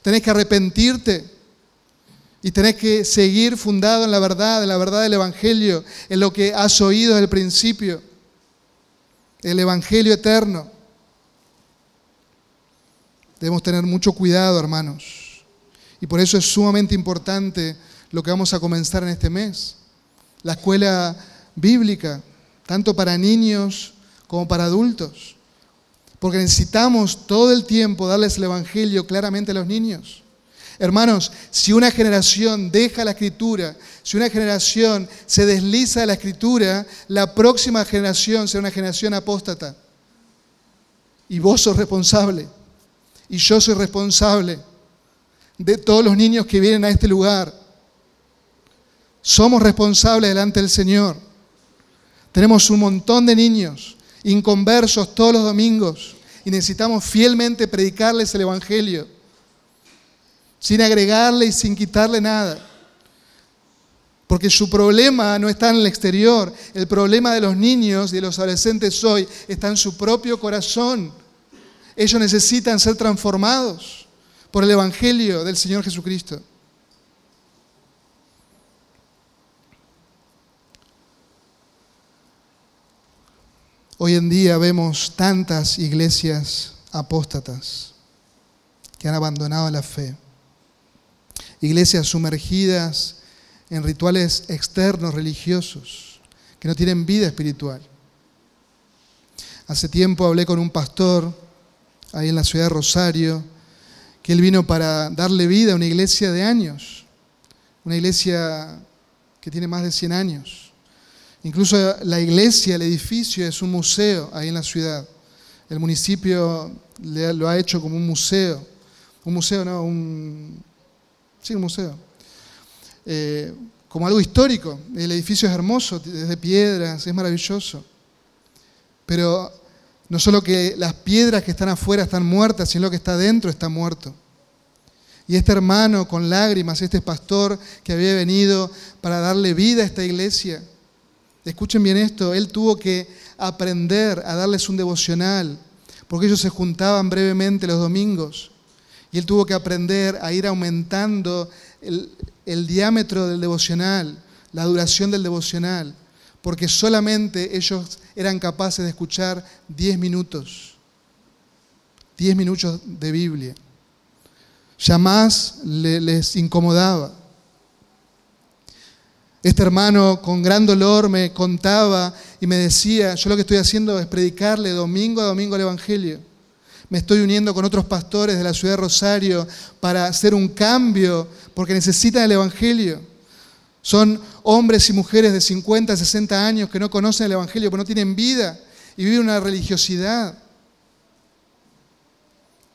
Tenés que arrepentirte. Y tenés que seguir fundado en la verdad, en la verdad del Evangelio, en lo que has oído desde el principio. El Evangelio eterno. Debemos tener mucho cuidado, hermanos. Y por eso es sumamente importante lo que vamos a comenzar en este mes. La escuela bíblica, tanto para niños como para adultos. Porque necesitamos todo el tiempo darles el Evangelio claramente a los niños. Hermanos, si una generación deja la escritura, si una generación se desliza de la escritura, la próxima generación será una generación apóstata. Y vos sos responsable. Y yo soy responsable de todos los niños que vienen a este lugar. Somos responsables delante del Señor. Tenemos un montón de niños inconversos todos los domingos y necesitamos fielmente predicarles el Evangelio sin agregarle y sin quitarle nada. Porque su problema no está en el exterior, el problema de los niños y de los adolescentes hoy está en su propio corazón. Ellos necesitan ser transformados por el Evangelio del Señor Jesucristo. Hoy en día vemos tantas iglesias apóstatas que han abandonado la fe iglesias sumergidas en rituales externos religiosos, que no tienen vida espiritual. Hace tiempo hablé con un pastor ahí en la ciudad de Rosario, que él vino para darle vida a una iglesia de años, una iglesia que tiene más de 100 años. Incluso la iglesia, el edificio es un museo ahí en la ciudad. El municipio lo ha hecho como un museo. Un museo, no, un, Sí, un museo. Eh, como algo histórico. El edificio es hermoso, es de piedras, es maravilloso. Pero no solo que las piedras que están afuera están muertas, sino que está dentro está muerto. Y este hermano con lágrimas, este pastor que había venido para darle vida a esta iglesia, escuchen bien esto, él tuvo que aprender a darles un devocional, porque ellos se juntaban brevemente los domingos y él tuvo que aprender a ir aumentando el, diámetro del devocional, la duración del devocional, porque solamente ellos eran capaces de escuchar 10 minutos, 10 minutos de Biblia. Ya más les incomodaba. Este hermano con gran dolor me contaba y me decía, yo lo que estoy haciendo es predicarle domingo a domingo el Evangelio me estoy uniendo con otros pastores de la ciudad de Rosario para hacer un cambio porque necesitan el Evangelio. Son hombres y mujeres de 50, 60 años que no conocen el Evangelio, porque no tienen vida y viven una religiosidad.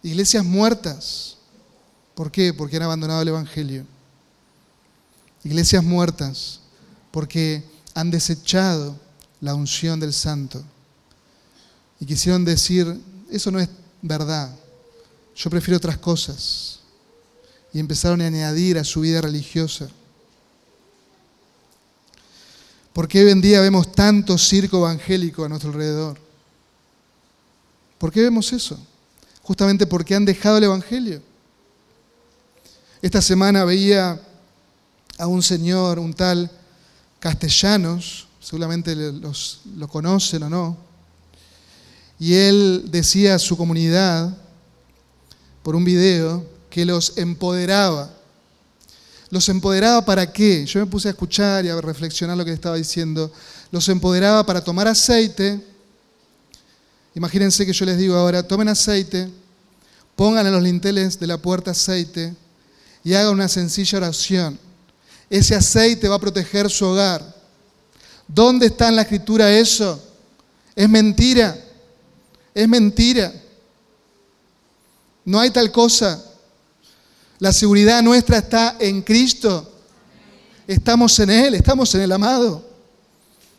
Iglesias muertas. ¿Por qué? Porque han abandonado el Evangelio. Iglesias muertas porque han desechado la unción del Santo. Y quisieron decir, eso no es verdad, yo prefiero otras cosas. Y empezaron a añadir a su vida religiosa. ¿Por qué hoy en día vemos tanto circo evangélico a nuestro alrededor? ¿Por qué vemos eso? Justamente porque han dejado el Evangelio. Esta semana veía a un señor, un tal Castellanos, seguramente los, lo conocen o no, y él decía a su comunidad, por un video, que los empoderaba. ¿Los empoderaba para qué? Yo me puse a escuchar y a reflexionar lo que estaba diciendo. Los empoderaba para tomar aceite. Imagínense que yo les digo ahora, tomen aceite, pongan en los linteles de la puerta aceite y hagan una sencilla oración. Ese aceite va a proteger su hogar. ¿Dónde está en la escritura eso? Es mentira. Es mentira. No hay tal cosa. La seguridad nuestra está en Cristo. Estamos en Él, estamos en el amado.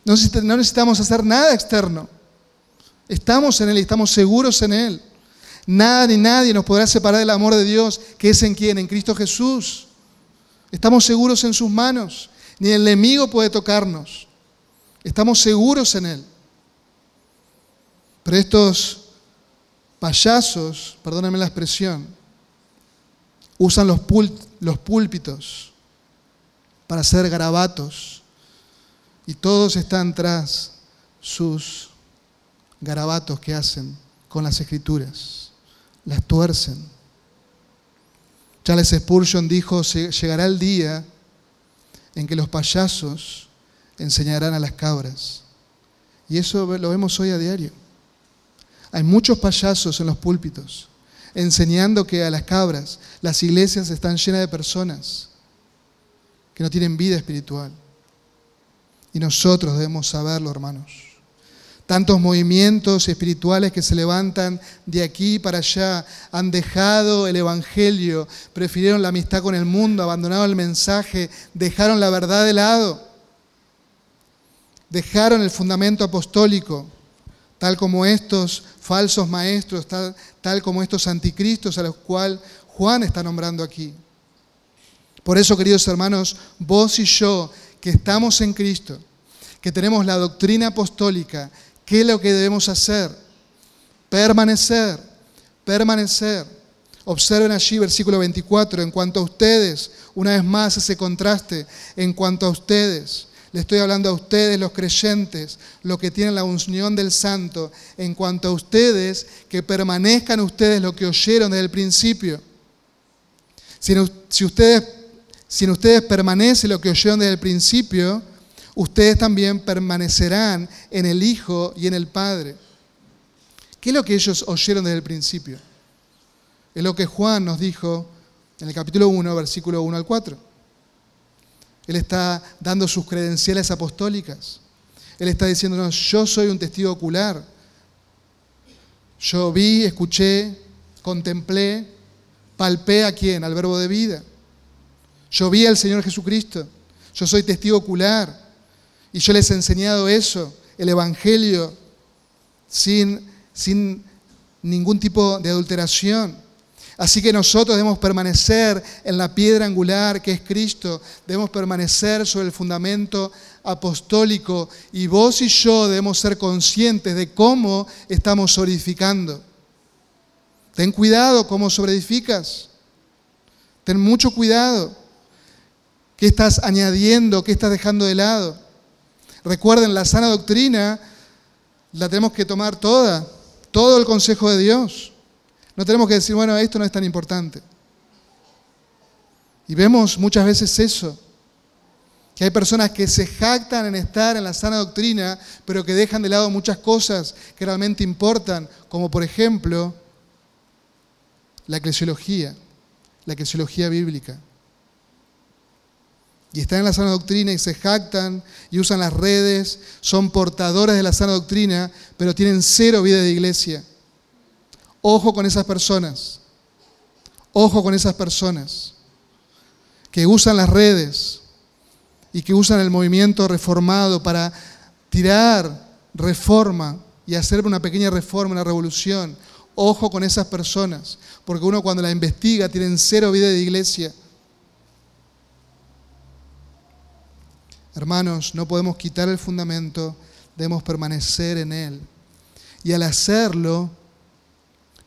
No necesitamos hacer nada externo. Estamos en Él y estamos seguros en Él. Nada ni nadie nos podrá separar del amor de Dios, que es en quien, en Cristo Jesús. Estamos seguros en sus manos. Ni el enemigo puede tocarnos. Estamos seguros en Él. Pero estos payasos, perdónenme la expresión, usan los, púlpitos para hacer garabatos y todos están tras sus garabatos que hacen con las escrituras, las tuercen. Charles Spurgeon dijo, llegará el día en que los payasos enseñarán a las cabras. Y eso lo vemos hoy a diario. Hay muchos payasos en los púlpitos enseñando que a las cabras las iglesias están llenas de personas que no tienen vida espiritual. Y nosotros debemos saberlo, hermanos. Tantos movimientos espirituales que se levantan de aquí para allá han dejado el Evangelio, prefirieron la amistad con el mundo, abandonaron el mensaje, dejaron la verdad de lado, dejaron el fundamento apostólico, tal como estos falsos maestros, tal, tal como estos anticristos a los cuales Juan está nombrando aquí. Por eso, queridos hermanos, vos y yo, que estamos en Cristo, que tenemos la doctrina apostólica, ¿Qué es lo que debemos hacer? Permanecer, permanecer. Observen allí versículo 24, en cuanto a ustedes, una vez más ese contraste, en cuanto a ustedes, le estoy hablando a ustedes los creyentes, los que tienen la unión del santo, en cuanto a ustedes, que permanezcan ustedes lo que oyeron desde el principio. Si, ustedes, si en ustedes permanece lo que oyeron desde el principio, ustedes también permanecerán en el Hijo y en el Padre. ¿Qué es lo que ellos oyeron desde el principio? Es lo que Juan nos dijo en el capítulo 1, versículo 1 al 4. Él está dando sus credenciales apostólicas. Él está diciéndonos, yo soy un testigo ocular. Yo vi, escuché, contemplé, palpé a quién, al verbo de vida. Yo vi al Señor Jesucristo. Yo soy testigo ocular. Y yo les he enseñado eso, el Evangelio, sin, sin ningún tipo de adulteración. Así que nosotros debemos permanecer en la piedra angular que es Cristo, debemos permanecer sobre el fundamento apostólico y vos y yo debemos ser conscientes de cómo estamos sobreedificando. Ten cuidado cómo sobreedificas. Ten mucho cuidado. ¿Qué estás añadiendo? ¿Qué estás dejando de lado? Recuerden, la sana doctrina la tenemos que tomar toda, todo el consejo de Dios. No tenemos que decir, bueno, esto no es tan importante. Y vemos muchas veces eso, que hay personas que se jactan en estar en la sana doctrina, pero que dejan de lado muchas cosas que realmente importan, como por ejemplo la eclesiología, la eclesiología bíblica y están en la sana doctrina y se jactan y usan las redes, son portadores de la sana doctrina, pero tienen cero vida de iglesia. Ojo con esas personas. Ojo con esas personas que usan las redes y que usan el movimiento reformado para tirar reforma y hacer una pequeña reforma, una revolución. Ojo con esas personas, porque uno cuando la investiga tienen cero vida de iglesia Hermanos, no podemos quitar el fundamento, debemos permanecer en él. Y al hacerlo,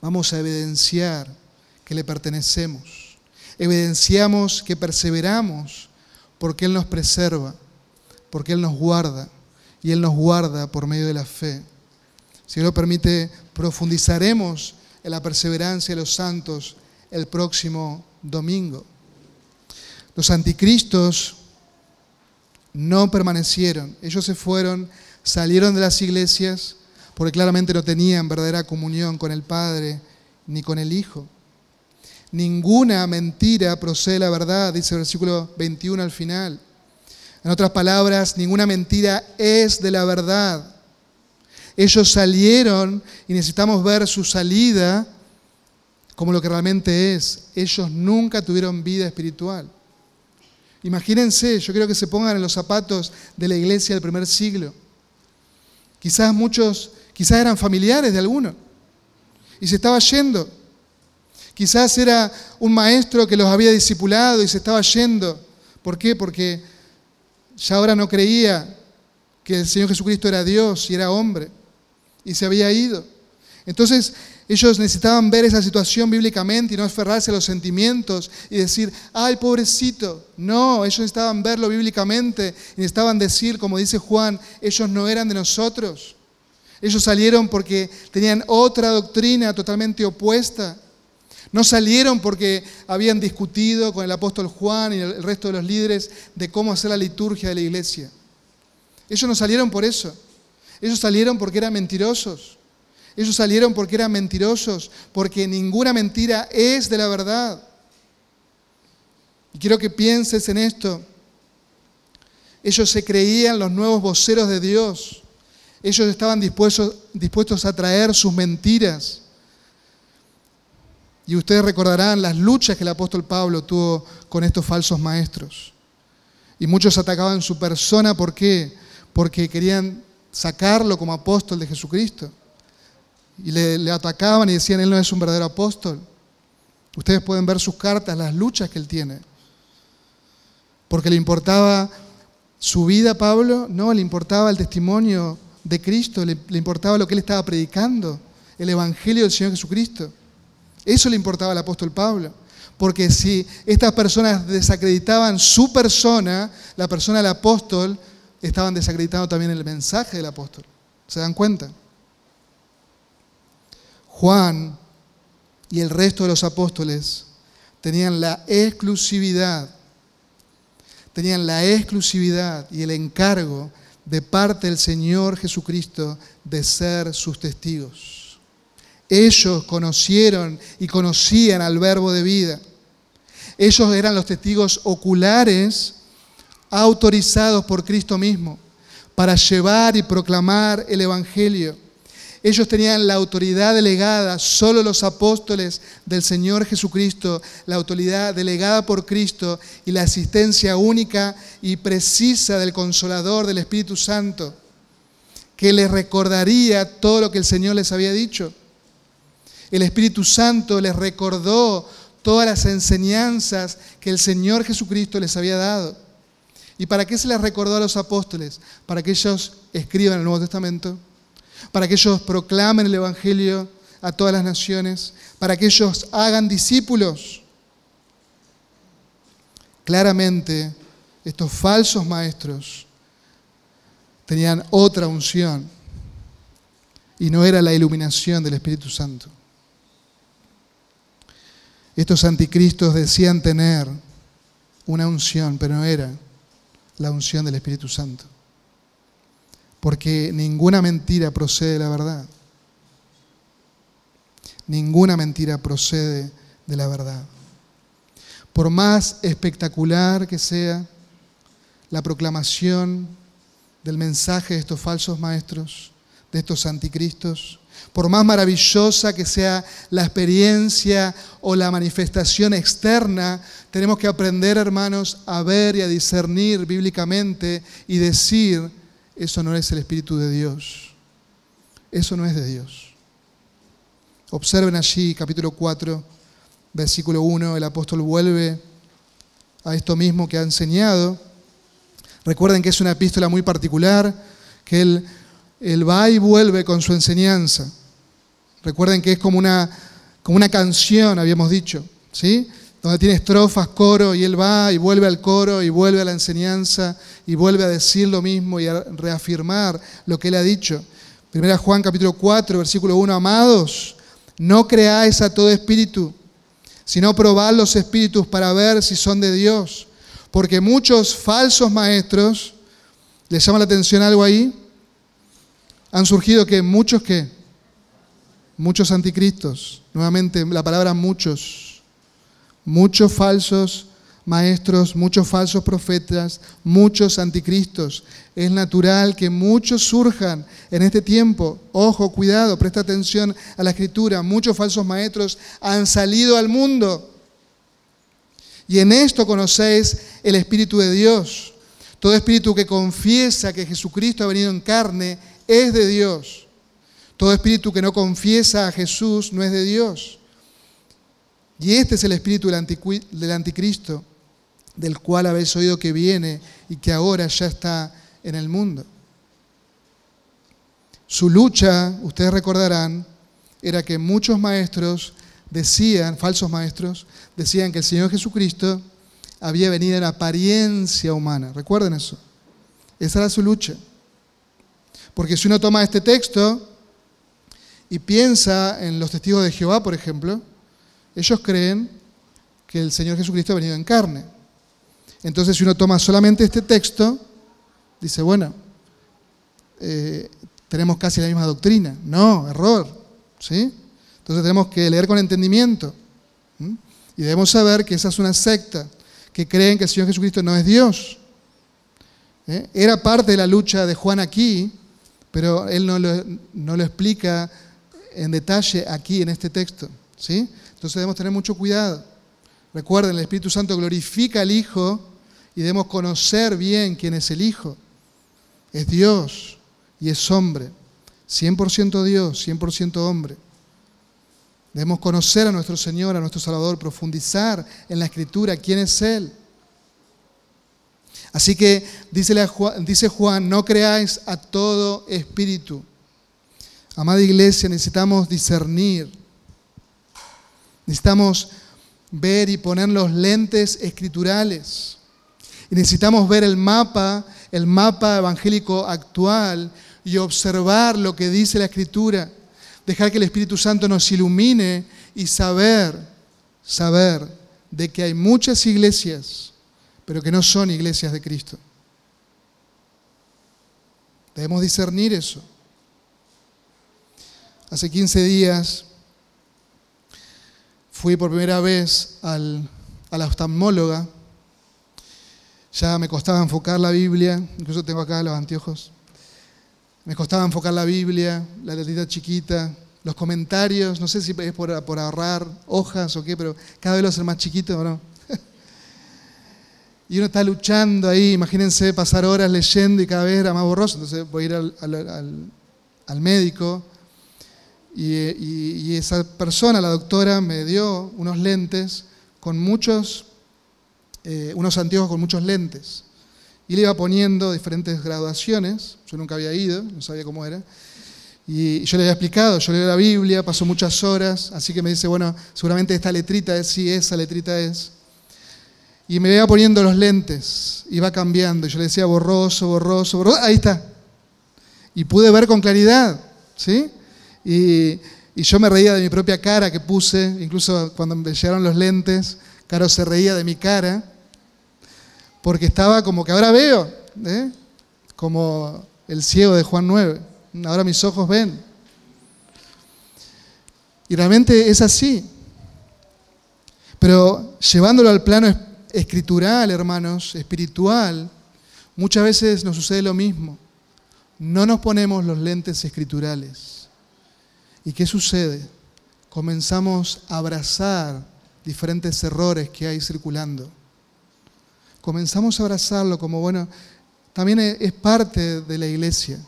vamos a evidenciar que le pertenecemos. Evidenciamos que perseveramos porque Él nos preserva, porque Él nos guarda y Él nos guarda por medio de la fe. Si Él lo permite, profundizaremos en la perseverancia de los santos el próximo domingo. Los anticristos no permanecieron. Ellos se fueron, salieron de las iglesias porque claramente no tenían verdadera comunión con el Padre ni con el Hijo. Ninguna mentira procede de la verdad, dice el versículo 21 al final. En otras palabras, ninguna mentira es de la verdad. Ellos salieron y necesitamos ver su salida como lo que realmente es. Ellos nunca tuvieron vida espiritual. Imagínense, yo quiero que se pongan en los zapatos de la iglesia del primer siglo. Quizás muchos, quizás eran familiares de alguno y se estaba yendo. Quizás era un maestro que los había discipulado y se estaba yendo. ¿Por qué? Porque ya ahora no creía que el Señor Jesucristo era Dios y era hombre y se había ido. Entonces ellos necesitaban ver esa situación bíblicamente y no aferrarse a los sentimientos y decir, ay, pobrecito. No, ellos necesitaban verlo bíblicamente y necesitaban decir, como dice Juan, ellos no eran de nosotros. Ellos salieron porque tenían otra doctrina totalmente opuesta. No salieron porque habían discutido con el apóstol Juan y el resto de los líderes de cómo hacer la liturgia de la iglesia. Ellos no salieron por eso. Ellos salieron porque eran mentirosos. Ellos salieron porque eran mentirosos, porque ninguna mentira es de la verdad. Y quiero que pienses en esto. Ellos se creían los nuevos voceros de Dios. Ellos estaban dispuestos, a traer sus mentiras. Y ustedes recordarán las luchas que el apóstol Pablo tuvo con estos falsos maestros. Y muchos atacaban su persona, ¿por qué? Porque querían sacarlo como apóstol de Jesucristo. Y le, le, atacaban y decían, él no es un verdadero apóstol. Ustedes pueden ver sus cartas, las luchas que él tiene. Porque le importaba su vida Pablo, no, le importaba el testimonio de Cristo, le, importaba lo que él estaba predicando, el Evangelio del Señor Jesucristo. Eso le importaba al apóstol Pablo. Porque si estas personas desacreditaban su persona, la persona del apóstol, estaban desacreditando también el mensaje del apóstol. ¿Se dan cuenta? Juan y el resto de los apóstoles tenían la exclusividad, tenían la exclusividad y el encargo de parte del Señor Jesucristo de ser sus testigos. Ellos conocieron y conocían al verbo de vida. Ellos eran los testigos oculares autorizados por Cristo mismo para llevar y proclamar el Evangelio. Ellos tenían la autoridad delegada, solo los apóstoles del Señor Jesucristo, la autoridad delegada por Cristo y la asistencia única y precisa del Consolador, del Espíritu Santo, que les recordaría todo lo que el Señor les había dicho. El Espíritu Santo les recordó todas las enseñanzas que el Señor Jesucristo les había dado. ¿Y para qué se les recordó a los apóstoles? Para que ellos escriban el Nuevo Testamento para que ellos proclamen el Evangelio a todas las naciones, para que ellos hagan discípulos. Claramente, estos falsos maestros tenían otra unción y no era la iluminación del Espíritu Santo. Estos anticristos decían tener una unción, pero no era la unción del Espíritu Santo porque ninguna mentira procede de la verdad. Ninguna mentira procede de la verdad. Por más espectacular que sea la proclamación del mensaje de estos falsos maestros, de estos anticristos, por más maravillosa que sea la experiencia o la manifestación externa, tenemos que aprender, hermanos, a ver y a discernir bíblicamente y decir, eso no es el Espíritu de Dios. Eso no es de Dios. Observen allí, capítulo 4, versículo 1, el apóstol vuelve a esto mismo que ha enseñado. Recuerden que es una epístola muy particular, que él, él va y vuelve con su enseñanza. Recuerden que es como una, como una canción, habíamos dicho, ¿sí? Donde tiene estrofas, coro, y él va y vuelve al coro y vuelve a la enseñanza y vuelve a decir lo mismo y a reafirmar lo que él ha dicho. Primera Juan capítulo 4, versículo 1, amados, no creáis a todo espíritu, sino probad los espíritus para ver si son de Dios, porque muchos falsos maestros, ¿les llama la atención algo ahí? Han surgido que muchos que, muchos anticristos, nuevamente la palabra muchos, muchos falsos maestros, muchos falsos profetas, muchos anticristos. Es natural que muchos surjan en este tiempo. Ojo, cuidado, presta atención a la escritura. Muchos falsos maestros han salido al mundo. Y en esto conocéis el Espíritu de Dios. Todo espíritu que confiesa que Jesucristo ha venido en carne es de Dios. Todo espíritu que no confiesa a Jesús no es de Dios. Y este es el espíritu del anticristo, del cual habéis oído que viene y que ahora ya está en el mundo. Su lucha, ustedes recordarán, era que muchos maestros decían, falsos maestros, decían que el Señor Jesucristo había venido en apariencia humana. Recuerden eso. Esa era su lucha. Porque si uno toma este texto, y piensa en los testigos de Jehová, por ejemplo, ellos creen que el Señor Jesucristo ha venido en carne. Entonces, si uno toma solamente este texto, dice, bueno, eh, tenemos casi la misma doctrina. No, error. ¿sí? Entonces tenemos que leer con entendimiento. Y debemos saber que esa es una secta que creen que el Señor Jesucristo no es Dios. ¿eh? Era parte de la lucha de Juan aquí, pero él no lo, no lo explica en detalle aquí en este texto. ¿sí? Entonces debemos tener mucho cuidado. Recuerden, el Espíritu Santo glorifica al Hijo y debemos conocer bien quién es el Hijo. Es Dios y es hombre. 100% Dios, 100% hombre. Debemos conocer a nuestro Señor, a nuestro Salvador, profundizar en la Escritura quién es Él. Así que dice Juan, no creáis a todo espíritu. Amada iglesia, necesitamos discernir. Necesitamos ver y poner los lentes escriturales. Y necesitamos ver el mapa, el mapa evangélico actual y observar lo que dice la escritura. Dejar que el Espíritu Santo nos ilumine y saber, saber de que hay muchas iglesias, pero que no son iglesias de Cristo. Debemos discernir eso. Hace 15 días fui por primera vez al, a la oftalmóloga. Ya me costaba enfocar la Biblia, incluso tengo acá los anteojos. Me costaba enfocar la Biblia, la letrita chiquita, los comentarios, no sé si es por, ahorrar hojas o qué, pero cada vez lo hacen más chiquito, ¿no? *laughs* y uno está luchando ahí, imagínense pasar horas leyendo y cada vez era más borroso, entonces voy a ir al, al médico y, esa persona, la doctora, me dio unos lentes con muchos, eh, unos anteojos con muchos lentes. Y le iba poniendo diferentes graduaciones, yo nunca había ido, no sabía cómo era. Y yo le había explicado, yo leo la Biblia, paso muchas horas, así que me dice, bueno, seguramente esta letrita es, sí, esa letrita es. Y me iba poniendo los lentes, iba cambiando, yo le decía borroso, borroso, borroso, ahí está. Y pude ver con claridad, ¿sí? Y, yo me reía de mi propia cara que puse, incluso cuando me llegaron los lentes, Caro se reía de mi cara, porque estaba como que ahora veo, ¿eh? como el ciego de Juan 9, ahora mis ojos ven. Y realmente es así. Pero llevándolo al plano escritural, hermanos, espiritual, muchas veces nos sucede lo mismo. No nos ponemos los lentes escriturales. ¿Y qué sucede? Comenzamos a abrazar diferentes errores que hay circulando. Comenzamos a abrazarlo como, bueno, también es parte de la iglesia.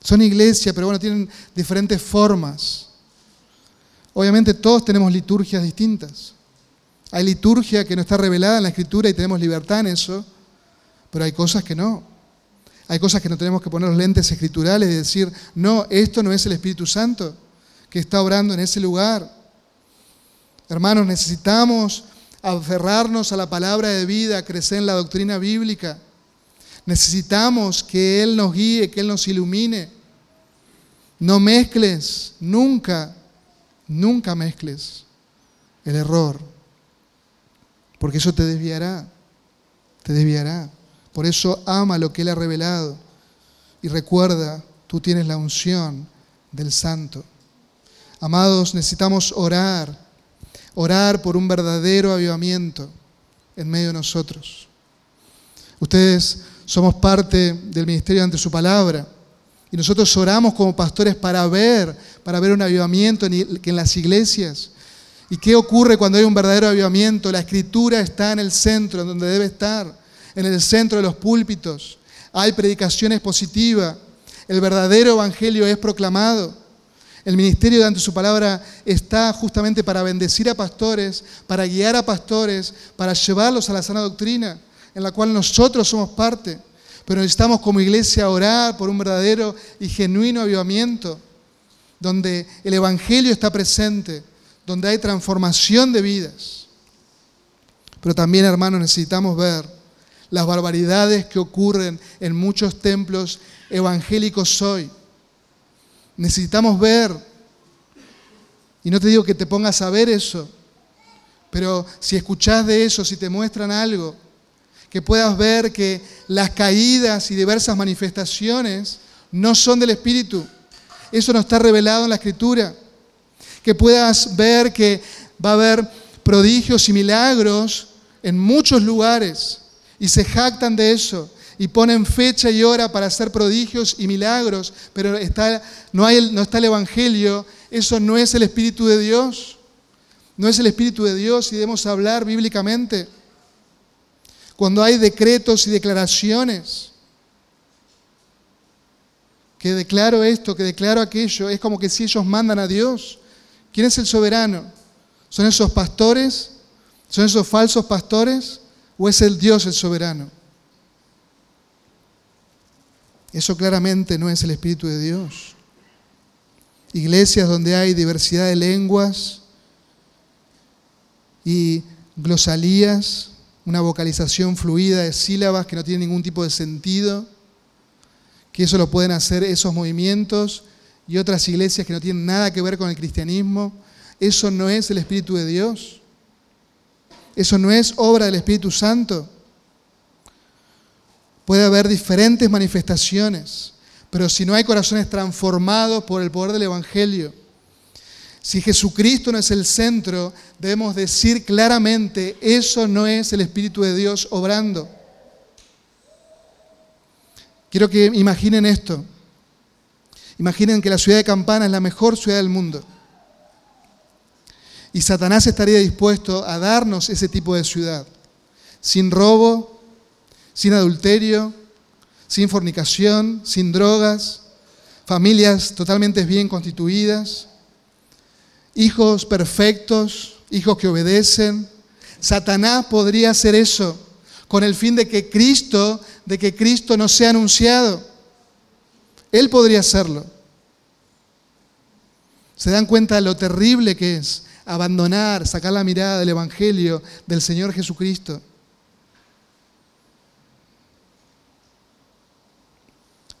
Son iglesia, pero bueno, tienen diferentes formas. Obviamente todos tenemos liturgias distintas. Hay liturgia que no está revelada en la escritura y tenemos libertad en eso, pero hay cosas que no. Hay cosas que no tenemos que poner los lentes escriturales y decir, no, esto no es el Espíritu Santo que está obrando en ese lugar. Hermanos, necesitamos aferrarnos a la palabra de vida, crecer en la doctrina bíblica. Necesitamos que Él nos guíe, que Él nos ilumine. No mezcles, nunca, nunca mezcles el error, porque eso te desviará, te desviará. Por eso ama lo que Él ha revelado y recuerda, tú tienes la unción del Santo. Amados, necesitamos orar, orar por un verdadero avivamiento en medio de nosotros. Ustedes somos parte del ministerio ante su palabra y nosotros oramos como pastores para ver, para ver un avivamiento en, las iglesias. ¿Y qué ocurre cuando hay un verdadero avivamiento? La escritura está en el centro, en donde debe estar, en el centro de los púlpitos. Hay predicaciones positivas. El verdadero evangelio es proclamado. El ministerio de ante su palabra está justamente para bendecir a pastores, para guiar a pastores, para llevarlos a la sana doctrina, en la cual nosotros somos parte. Pero necesitamos como iglesia orar por un verdadero y genuino avivamiento, donde el Evangelio está presente, donde hay transformación de vidas. Pero también, hermanos, necesitamos ver las barbaridades que ocurren en muchos templos evangélicos hoy Necesitamos ver Y no te digo que te pongas a ver eso, pero si escuchás de eso, si te muestran algo, que puedas ver que las caídas y diversas manifestaciones no son del Espíritu. Eso no está revelado en la Escritura. Que puedas ver que va a haber prodigios y milagros en muchos lugares y se jactan de eso y ponen fecha y hora para hacer prodigios y milagros, pero no está el Evangelio, eso no es el Espíritu de Dios. No es el Espíritu de Dios y debemos hablar bíblicamente. Cuando hay decretos y declaraciones, que declaro esto, que declaro aquello, es como que si ellos mandan a Dios. ¿Quién es el soberano? ¿Son esos pastores? ¿Son esos falsos pastores? ¿O es el Dios el soberano? Eso claramente no es el Espíritu de Dios. Iglesias donde hay diversidad de lenguas y glosalías, una vocalización fluida de sílabas que no tiene ningún tipo de sentido, que eso lo pueden hacer esos movimientos y otras iglesias que no tienen nada que ver con el cristianismo. Eso no es el Espíritu de Dios. Eso no es obra del Espíritu Santo. Puede haber diferentes manifestaciones, pero si no hay corazones transformados por el poder del Evangelio, si Jesucristo no es el centro, debemos decir claramente, eso no es el Espíritu de Dios obrando. Quiero que imaginen esto. Imaginen que la ciudad de Campana es la mejor ciudad del mundo. Y Satanás estaría dispuesto a darnos ese tipo de ciudad, sin robo, sin adulterio, sin fornicación, sin drogas, familias totalmente bien constituidas, hijos perfectos, hijos que obedecen. Satanás podría hacer eso con el fin de que Cristo, de que Cristo no sea anunciado. Él podría hacerlo. ¿Se dan cuenta de lo terrible que es abandonar, sacar la mirada del Evangelio del Señor Jesucristo?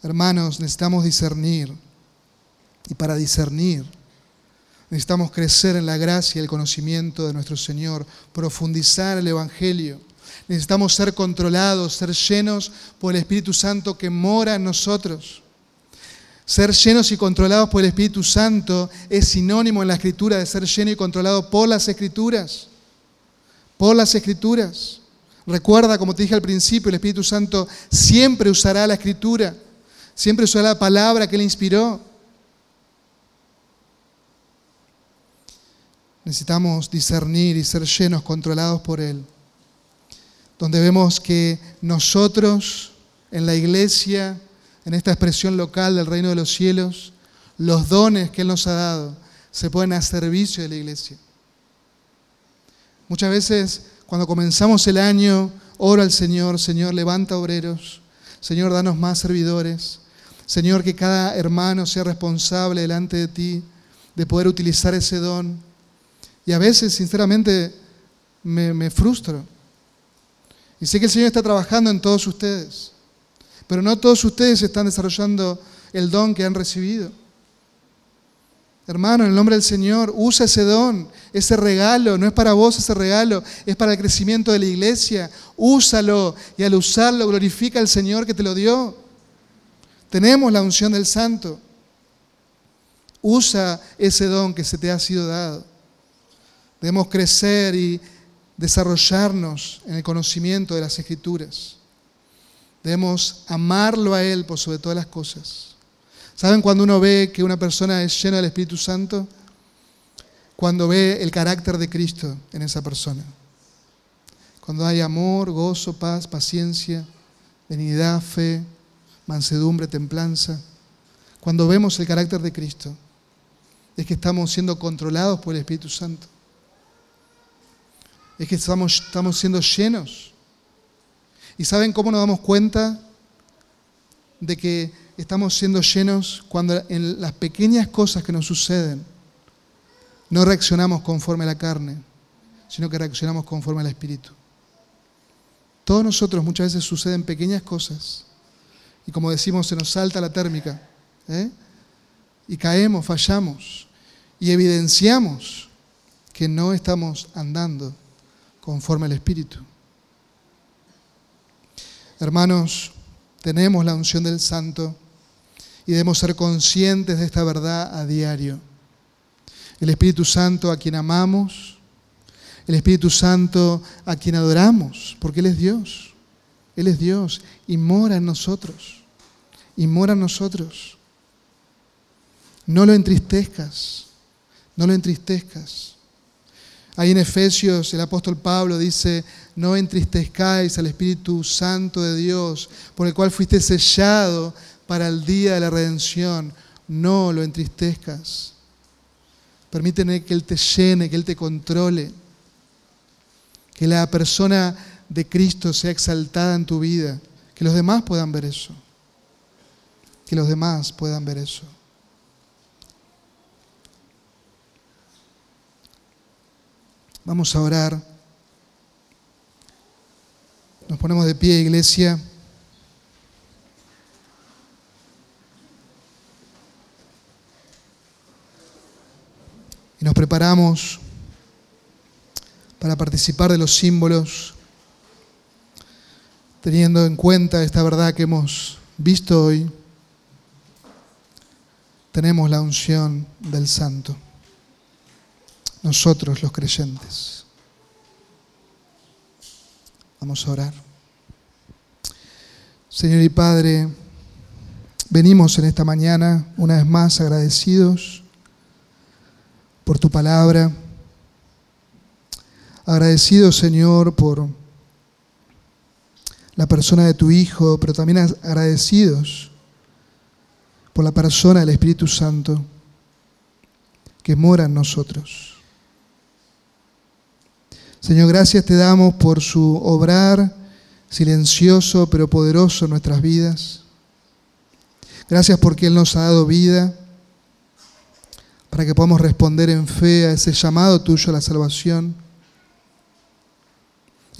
Hermanos, necesitamos discernir. Y para discernir, necesitamos crecer en la gracia y el conocimiento de nuestro Señor, profundizar el Evangelio. Necesitamos ser controlados, ser llenos por el Espíritu Santo que mora en nosotros. Ser llenos y controlados por el Espíritu Santo es sinónimo en la Escritura de ser lleno y controlado por las Escrituras. Por las Escrituras. Recuerda, como te dije al principio, el Espíritu Santo siempre usará la Escritura Siempre usó la palabra que le inspiró. Necesitamos discernir y ser llenos, controlados por Él. Donde vemos que nosotros en la iglesia, en esta expresión local del reino de los cielos, los dones que Él nos ha dado se ponen a servicio de la iglesia. Muchas veces cuando comenzamos el año, oro al Señor, Señor, levanta obreros, Señor, danos más servidores, Señor, que cada hermano sea responsable delante de ti de poder utilizar ese don. Y a veces, sinceramente, me, frustro. Y sé que el Señor está trabajando en todos ustedes, pero no todos ustedes están desarrollando el don que han recibido. Hermano, en el nombre del Señor, usa ese don, ese regalo. No es para vos ese regalo, es para el crecimiento de la iglesia. Úsalo y al usarlo glorifica al Señor que te lo dio. Tenemos la unción del santo. Usa ese don que se te ha sido dado. Debemos crecer y desarrollarnos en el conocimiento de las escrituras. Debemos amarlo a Él por sobre todas las cosas. ¿Saben cuando uno ve que una persona es llena del Espíritu Santo? Cuando ve el carácter de Cristo en esa persona. Cuando hay amor, gozo, paz, paciencia, benignidad, fe, mansedumbre, templanza. Cuando vemos el carácter de Cristo, es que estamos siendo controlados por el Espíritu Santo. Es que estamos, estamos siendo llenos. ¿Y saben cómo nos damos cuenta de que estamos siendo llenos cuando en las pequeñas cosas que nos suceden no reaccionamos conforme a la carne, sino que reaccionamos conforme al Espíritu? Todos nosotros muchas veces suceden pequeñas cosas y como decimos, se nos salta la térmica. ¿eh? Y caemos, fallamos. y evidenciamos que no estamos andando conforme al Espíritu. Hermanos, tenemos la unción del Santo y debemos ser conscientes de esta verdad a diario. El Espíritu Santo a quien amamos, el Espíritu Santo a quien adoramos, porque Él es Dios. Él es Dios y mora en nosotros. Y mora en nosotros. No lo entristezcas, no lo entristezcas. Ahí en Efesios el apóstol Pablo dice, no entristezcáis al Espíritu Santo de Dios, por el cual fuiste sellado para el día de la redención. No lo entristezcas. Permíteme que Él te llene, que Él te controle. Que la persona de Cristo sea exaltada en tu vida. Que los demás puedan ver eso. Que los demás puedan ver eso. Vamos a orar. Nos ponemos de pie, iglesia. Y nos preparamos para participar de los símbolos, teniendo en cuenta esta verdad que hemos visto hoy. Tenemos la unción del Santo nosotros los creyentes. Vamos a orar. Señor y Padre, venimos en esta mañana una vez más agradecidos por tu palabra. Agradecidos, Señor, por la persona de tu Hijo, pero también agradecidos por la persona del Espíritu Santo que mora en nosotros. Señor, gracias te damos por su obrar silencioso pero poderoso en nuestras vidas. Gracias porque Él nos ha dado vida para que podamos responder en fe a ese llamado tuyo a la salvación.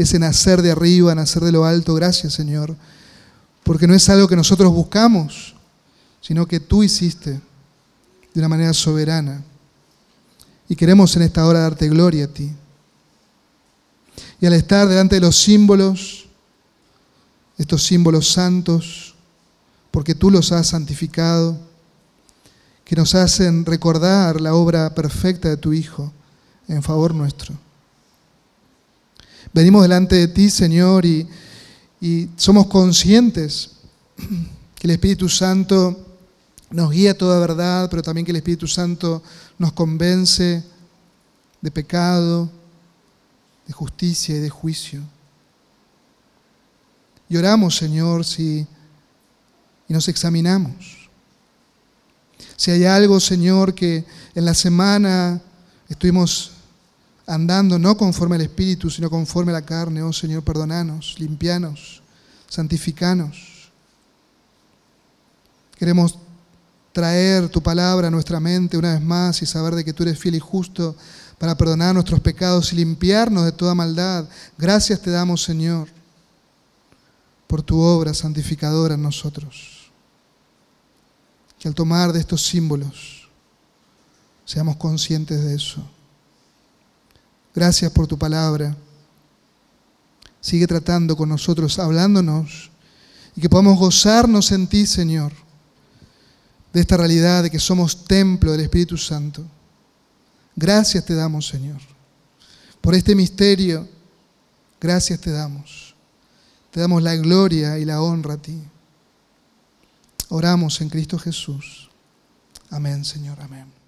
Ese nacer de arriba, nacer de lo alto. Gracias, Señor, porque no es algo que nosotros buscamos, sino que tú hiciste de una manera soberana. Y queremos en esta hora darte gloria a ti. Y al estar delante de los símbolos, estos símbolos santos, porque tú los has santificado, que nos hacen recordar la obra perfecta de tu Hijo en favor nuestro. Venimos delante de ti, Señor, y, y somos conscientes que el Espíritu Santo nos guía a toda verdad, pero también que el Espíritu Santo nos convence de pecado, de justicia y de juicio. Y oramos, Señor, si y nos examinamos. Si hay algo, Señor, que en la semana estuvimos andando no conforme al Espíritu, sino conforme a la carne, oh Señor, perdonanos, limpianos, santificanos. Queremos traer tu palabra a nuestra mente una vez más y saber de que tú eres fiel y justo para perdonar nuestros pecados y limpiarnos de toda maldad. Gracias te damos, Señor, por tu obra santificadora en nosotros. Que al tomar de estos símbolos seamos conscientes de eso. Gracias por tu palabra. Sigue tratando con nosotros, hablándonos, y que podamos gozarnos en ti, Señor, de esta realidad de que somos templo del Espíritu Santo. Gracias te damos, Señor, por este misterio. Gracias te damos. Te damos la gloria y la honra a ti. Oramos en Cristo Jesús. Amén, Señor. Amén.